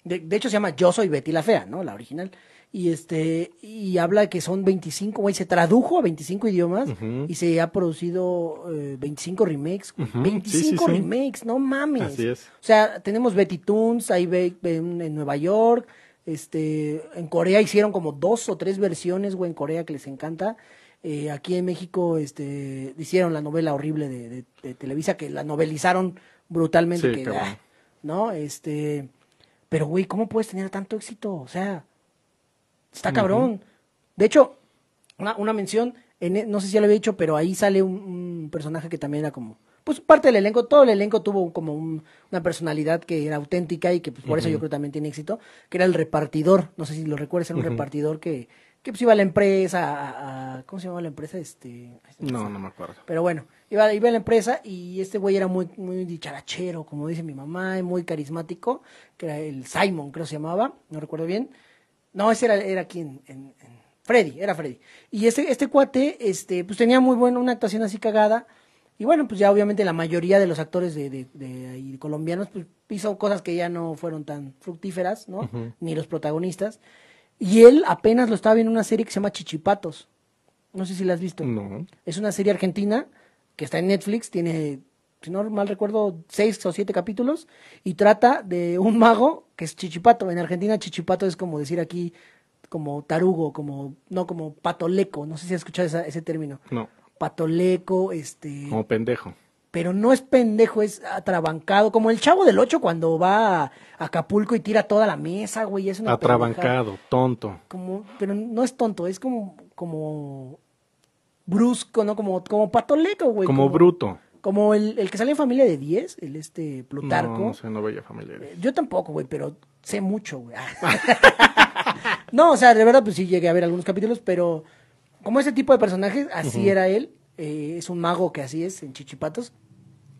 S2: De, de hecho se llama Yo soy Betty la Fea, ¿no? La original. Y este, y habla que son 25, güey, se tradujo a 25 idiomas y se ha producido eh, 25 remakes.
S3: Ujú,
S2: 25
S3: sí, sí, sí.
S2: remakes, no mames.
S3: Así es.
S2: O sea, tenemos Betty Toons, ahí ve- en, en Nueva York, este, en Corea hicieron como dos o tres versiones, güey, en Corea que les encanta. Eh, aquí en México, este, hicieron la novela horrible de, de- de Televisa, que la novelizaron brutalmente, que, ah, ¿no? Este, pero güey, ¿cómo puedes tener tanto éxito? O sea, está cabrón. De hecho, una, una mención, en, e- no sé si ya lo había dicho, pero ahí sale un, un personaje que también era como, pues parte del elenco, todo el elenco tuvo como un- una personalidad que era auténtica y que pues, por eso yo creo también tiene éxito, que era el repartidor, no sé si lo recuerdas, era un repartidor que, que pues iba a la empresa, a, a- ¿cómo se llama la empresa? Este,
S3: No, no me acuerdo.
S2: pero bueno, iba, iba a la empresa y este güey era muy, muy dicharachero, como dice mi mamá, muy carismático, que era el Simon, creo que se llamaba, no recuerdo bien. No, ese era, era aquí en, en- en- Freddy, era Freddy. Y este, este cuate, este, pues tenía muy buena, una actuación así cagada. Y bueno, pues ya obviamente la mayoría de los actores de, de, colombianos, pues hizo cosas que ya no fueron tan fructíferas, ¿no? Ni los protagonistas. Y él apenas lo estaba viendo en una serie que se llama Chichipatos. No sé si la has visto.
S3: No.
S2: Es una serie argentina que está en Netflix, tiene, si no mal recuerdo, seis o siete capítulos y trata de un mago que es Chichipato. En Argentina Chichipato es como decir aquí, como tarugo, como, no, como patoleco. No sé si has escuchado esa- ese término.
S3: No.
S2: Patoleco, este,
S3: Como pendejo.
S2: pero no es pendejo, es atrabancado, como el chavo del 8 cuando va a Acapulco y tira toda la mesa, güey, es una.
S3: Atrabancado, tonto.
S2: Como, pero no es tonto, es como, como brusco, ¿no? Como, como patoleco, güey.
S3: Como bruto.
S2: Como el, el que sale en Familia de 10, el este Plutarco.
S3: No, no sé, no veía familiar.
S2: Eh, Yo tampoco, güey, pero sé mucho, güey. no, o sea, de verdad, pues sí llegué a ver algunos capítulos, pero como ese tipo de personajes, así era él. Eh, es un mago que así es, en Chichipatos.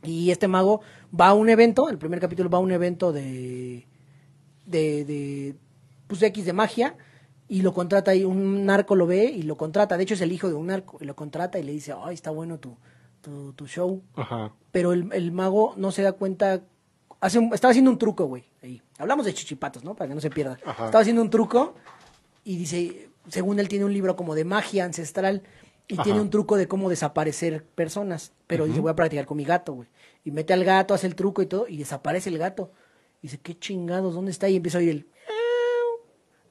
S2: Y este mago va a un evento, el primer capítulo va a un evento de. de. de. pues X de magia. Y lo contrata ahí, un narco lo ve y lo contrata. De hecho, es el hijo de un narco. Y lo contrata y le dice, ay, está bueno tu, tu, tu show
S3: Ajá.
S2: pero el, el mago no se da cuenta. Hace un- estaba haciendo un truco, güey. Ahí. Hablamos de chichipatos, ¿no? Para que no se pierda.
S3: Ajá.
S2: Estaba haciendo un truco y dice, según él tiene un libro como de magia ancestral y
S3: Ajá.
S2: tiene un truco de cómo desaparecer personas. Pero dice, voy a practicar con mi gato, güey. Y mete al gato, hace el truco y todo y desaparece el gato. Y dice, qué chingados, ¿dónde está? Y empieza a oír el...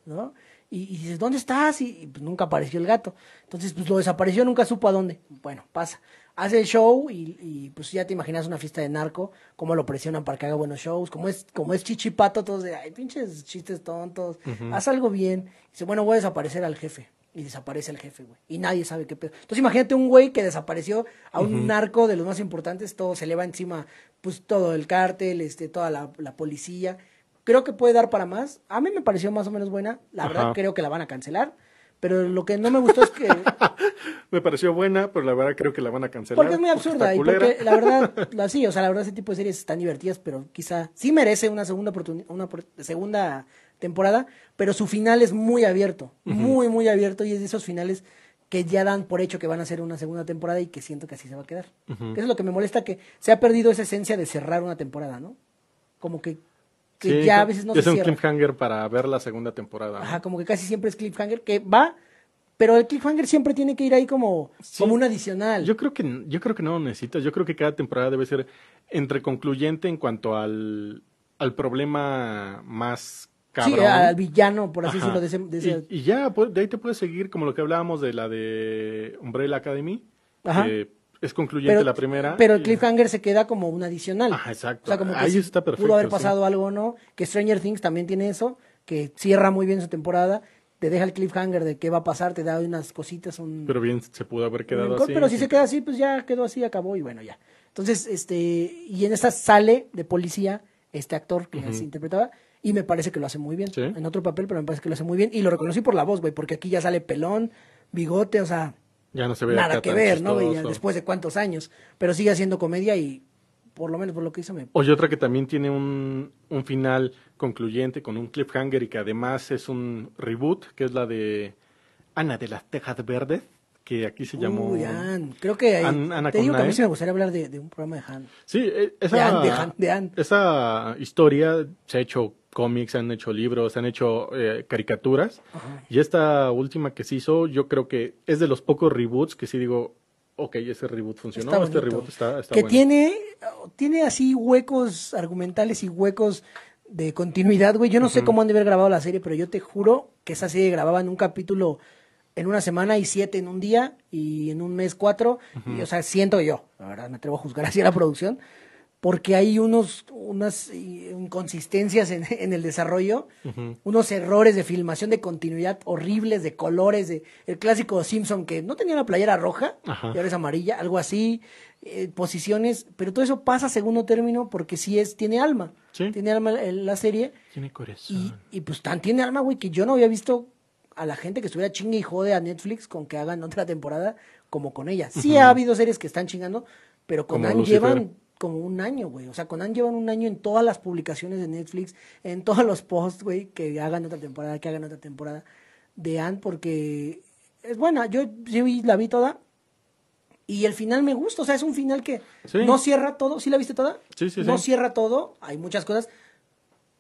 S2: ¿no? Y, y dices, ¿dónde estás? Y, y, pues nunca apareció el gato. Entonces, pues lo desapareció, nunca supo a dónde. Bueno, pasa. Hace el show y, y, pues ya te imaginas una fiesta de narco, cómo lo presionan para que haga buenos shows, como es, como es chichipato, todos de, ay, pinches chistes tontos, haz algo bien. dice, bueno, voy a desaparecer al jefe. Y desaparece el jefe, güey. Y nadie sabe qué pedo. Entonces imagínate un güey que desapareció a un narco de los más importantes, todo se le va encima, pues todo el cártel, este, toda la, la policía. Creo que puede dar para más. A mí me pareció más o menos buena. La verdad creo que la van a cancelar. Pero lo que no me gustó es que...
S3: Me pareció buena, pero la verdad creo que la van a cancelar.
S2: Porque es muy absurda y porque la verdad, la, sí, o sea, la verdad ese tipo de series están divertidas, pero quizá sí merece una segunda oportunidad, una segunda temporada, pero su final es muy abierto, muy muy abierto y es de esos finales que ya dan por hecho que van a ser una segunda temporada y que siento que así se va a quedar. Eso es lo que me molesta que se ha perdido esa esencia de cerrar una temporada, ¿no? Como que, que
S3: Sí,
S2: ya a veces no se
S3: es un cliffhanger para ver la segunda temporada. ¿no?
S2: Ajá, como que casi siempre es cliffhanger que va, pero el cliffhanger siempre tiene que ir ahí como
S3: Sí.
S2: como un adicional.
S3: Yo creo que yo creo que no lo necesitas. Yo creo que cada temporada debe ser entre concluyente en cuanto al, al problema más cabrón.
S2: Sí, al villano, por así
S3: Ajá.
S2: decirlo, de ese, de ese-
S3: y, y ya, pues, de ahí te puedes seguir como lo que hablábamos de la de Umbrella Academy,
S2: Ajá.
S3: que es concluyente la primera.
S2: Pero el cliffhanger se queda como un adicional.
S3: Ajá, exacto.
S2: O sea, como que
S3: Ahí
S2: sí
S3: está perfecto,
S2: pudo haber
S3: sí.
S2: pasado algo o no. Que Stranger Things también tiene eso, que cierra muy bien su temporada. Te deja el cliffhanger de qué va a pasar, te da unas cositas, un...
S3: Pero bien se pudo haber quedado
S2: rencor,
S3: así.
S2: pero si se queda así, pues ya quedó así, acabó y bueno, ya. Entonces, este, y en esta sale de policía este actor que se interpretaba y me parece que lo hace muy bien.
S3: Sí.
S2: En otro papel, pero me parece que lo hace muy bien y lo reconocí por la voz, güey, porque aquí ya sale pelón, bigote, o sea,
S3: Ya no se ve
S2: nada que ver, ¿no? Ya después de cuántos años, pero sigue haciendo comedia y por lo menos por lo que hizo me...
S3: Oye, otra que también tiene un, un final concluyente con un cliffhanger y que además es un reboot, que es la de Ana de las Tejas Verdes, que aquí se llamó...
S2: Uy, Ann. Creo que
S3: An- Ana
S2: te digo que a mí sí me gustaría hablar de, de un programa de Han.
S3: Sí, eh, esa,
S2: De Anne, de Anne, de
S3: esa historia se ha hecho cómics, han hecho libros, han hecho eh, caricaturas. Y esta última que se hizo, yo creo que es de los pocos reboots que sí digo, ok, ese reboot funcionó, este reboot está, está
S2: que
S3: bueno.
S2: tiene, tiene así huecos argumentales y huecos de continuidad, güey. Yo no sé cómo han de haber grabado la serie, pero yo te juro que esa serie grababa en un capítulo en una semana y siete en un día y en un mes cuatro. y, o sea, siento yo, la verdad me atrevo a juzgar así a la producción, porque hay unos, unas eh, inconsistencias en, en el desarrollo, unos errores de filmación, de continuidad horribles, de colores, de el clásico Simpson que no tenía una playera roja
S3: Ajá.
S2: y ahora es amarilla, algo así, eh, posiciones, pero todo eso pasa a segundo término porque sí es, tiene alma,
S3: Sí.
S2: tiene alma la serie
S3: Tiene corazón.
S2: y, y pues tan tiene alma, güey, que yo no había visto a la gente que estuviera chingue y jode a Netflix con que hagan otra temporada como con ella. Sí ha habido series que están chingando, pero Conan
S3: Lucifer.
S2: llevan como un año, güey. O sea, Conan llevan un año en todas las publicaciones de Netflix, en todos los posts, güey, que hagan otra temporada, que hagan otra temporada de Anne, porque es buena. Yo vi- la vi toda y el final me gusta. O sea, es un final que
S3: Sí.
S2: no cierra todo. ¿Sí la viste toda?
S3: Sí, sí,
S2: No
S3: sí.
S2: cierra todo, hay muchas cosas,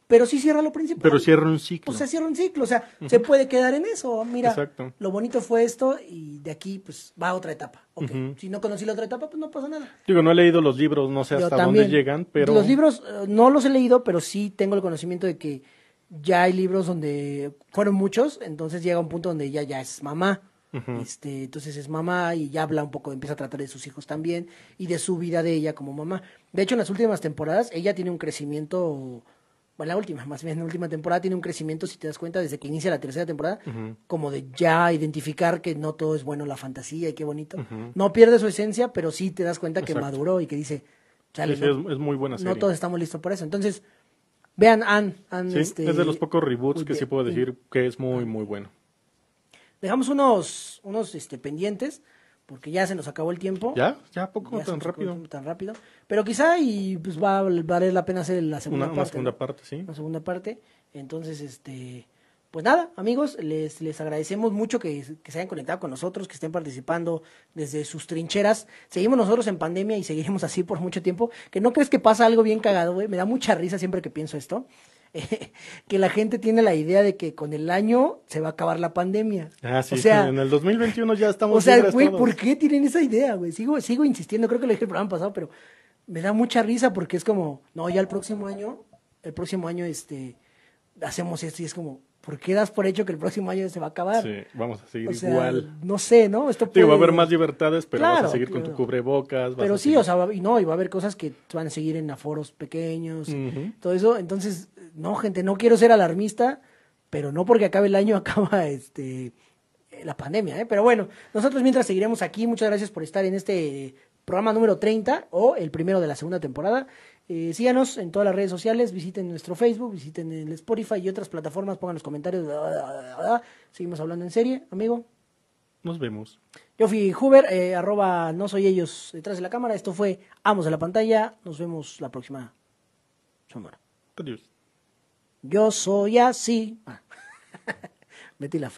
S2: pero sí cierra lo principal.
S3: Pero cierra un ciclo.
S2: Pues se cierra un ciclo, o sea, se puede quedar en eso. Mira,
S3: Exacto.
S2: lo bonito fue esto y de aquí pues va a otra etapa. Si no conocí la otra etapa, pues no pasa nada.
S3: Digo, no he leído los libros, no sé
S2: Yo
S3: hasta
S2: también.
S3: dónde llegan, pero...
S2: Los libros eh, no los he leído, pero sí tengo el conocimiento de que ya hay libros donde fueron muchos, entonces llega un punto donde ya, ya es mamá. este, entonces es mamá y ya habla un poco, empieza a tratar de sus hijos también y de su vida de ella como mamá. De hecho, en las últimas temporadas ella tiene un crecimiento, bueno, la última, más bien, en la última temporada tiene un crecimiento, si te das cuenta, desde que inicia la tercera temporada, como de ya identificar que no todo es bueno la fantasía y qué bonito. No pierde su esencia, pero sí te das cuenta que maduró y que dice, chale,
S3: Sí,
S2: no,
S3: es, es muy buena serie.
S2: no todos estamos listos por eso. Entonces, vean, Anne, Anne,
S3: Sí,
S2: este,
S3: es de los pocos reboots que sí puedo decir que es muy, muy bueno.
S2: Dejamos unos, unos este, pendientes, porque ya se nos acabó el tiempo.
S3: ¿Ya? ¿Ya poco?
S2: Ya
S3: ¿Tan rápido?
S2: tan rápido. Pero quizá y pues va a valer la pena hacer la segunda
S3: Una, una
S2: parte.
S3: segunda
S2: ¿no?
S3: parte, sí.
S2: Una segunda parte. Entonces, este, pues nada, amigos, les, les agradecemos mucho que, que se hayan conectado con nosotros, que estén participando desde sus trincheras. Seguimos nosotros en pandemia y seguiremos así por mucho tiempo. Que no crees que pasa algo bien cagado, güey. Me da mucha risa siempre que pienso esto. que la gente tiene la idea de que con el año se va a acabar la pandemia.
S3: Ah, sí,
S2: o sea,
S3: en el 2021 ya estamos
S2: o sea, güey,
S3: todos.
S2: ¿por qué tienen esa idea, güey? Sigo, sigo insistiendo, creo que lo dije el programa pasado, pero me da mucha risa porque es como, no, ya el próximo año, el próximo año, este, hacemos esto y es como, ¿por qué das por hecho que el próximo año se va a acabar?
S3: Sí, vamos a seguir
S2: o sea,
S3: igual.
S2: no sé, ¿no? Esto
S3: Digo, va a haber más libertades, pero vas
S2: Claro,
S3: a seguir con tu cubrebocas. vas
S2: Pero
S3: a
S2: sí,
S3: seguir-
S2: o sea, va- y no, y va a haber cosas que van a seguir en aforos pequeños, todo eso. Entonces, no, gente, no quiero ser alarmista, pero no porque acabe el año acaba este la pandemia, ¿eh? Pero bueno, nosotros mientras seguiremos aquí, muchas gracias por estar en este programa número 30 o el primero de la segunda temporada. Eh, síganos en todas las redes sociales, visiten nuestro Facebook, visiten el Spotify y otras plataformas, pongan los comentarios. Seguimos hablando en serie, amigo.
S3: Nos vemos.
S2: Yo fui Huber, eh, arroba no soy ellos detrás de la cámara. Esto fue Amos de la Pantalla. Nos vemos la próxima semana.
S3: Adiós.
S2: Yo soy así. Ah. Metí la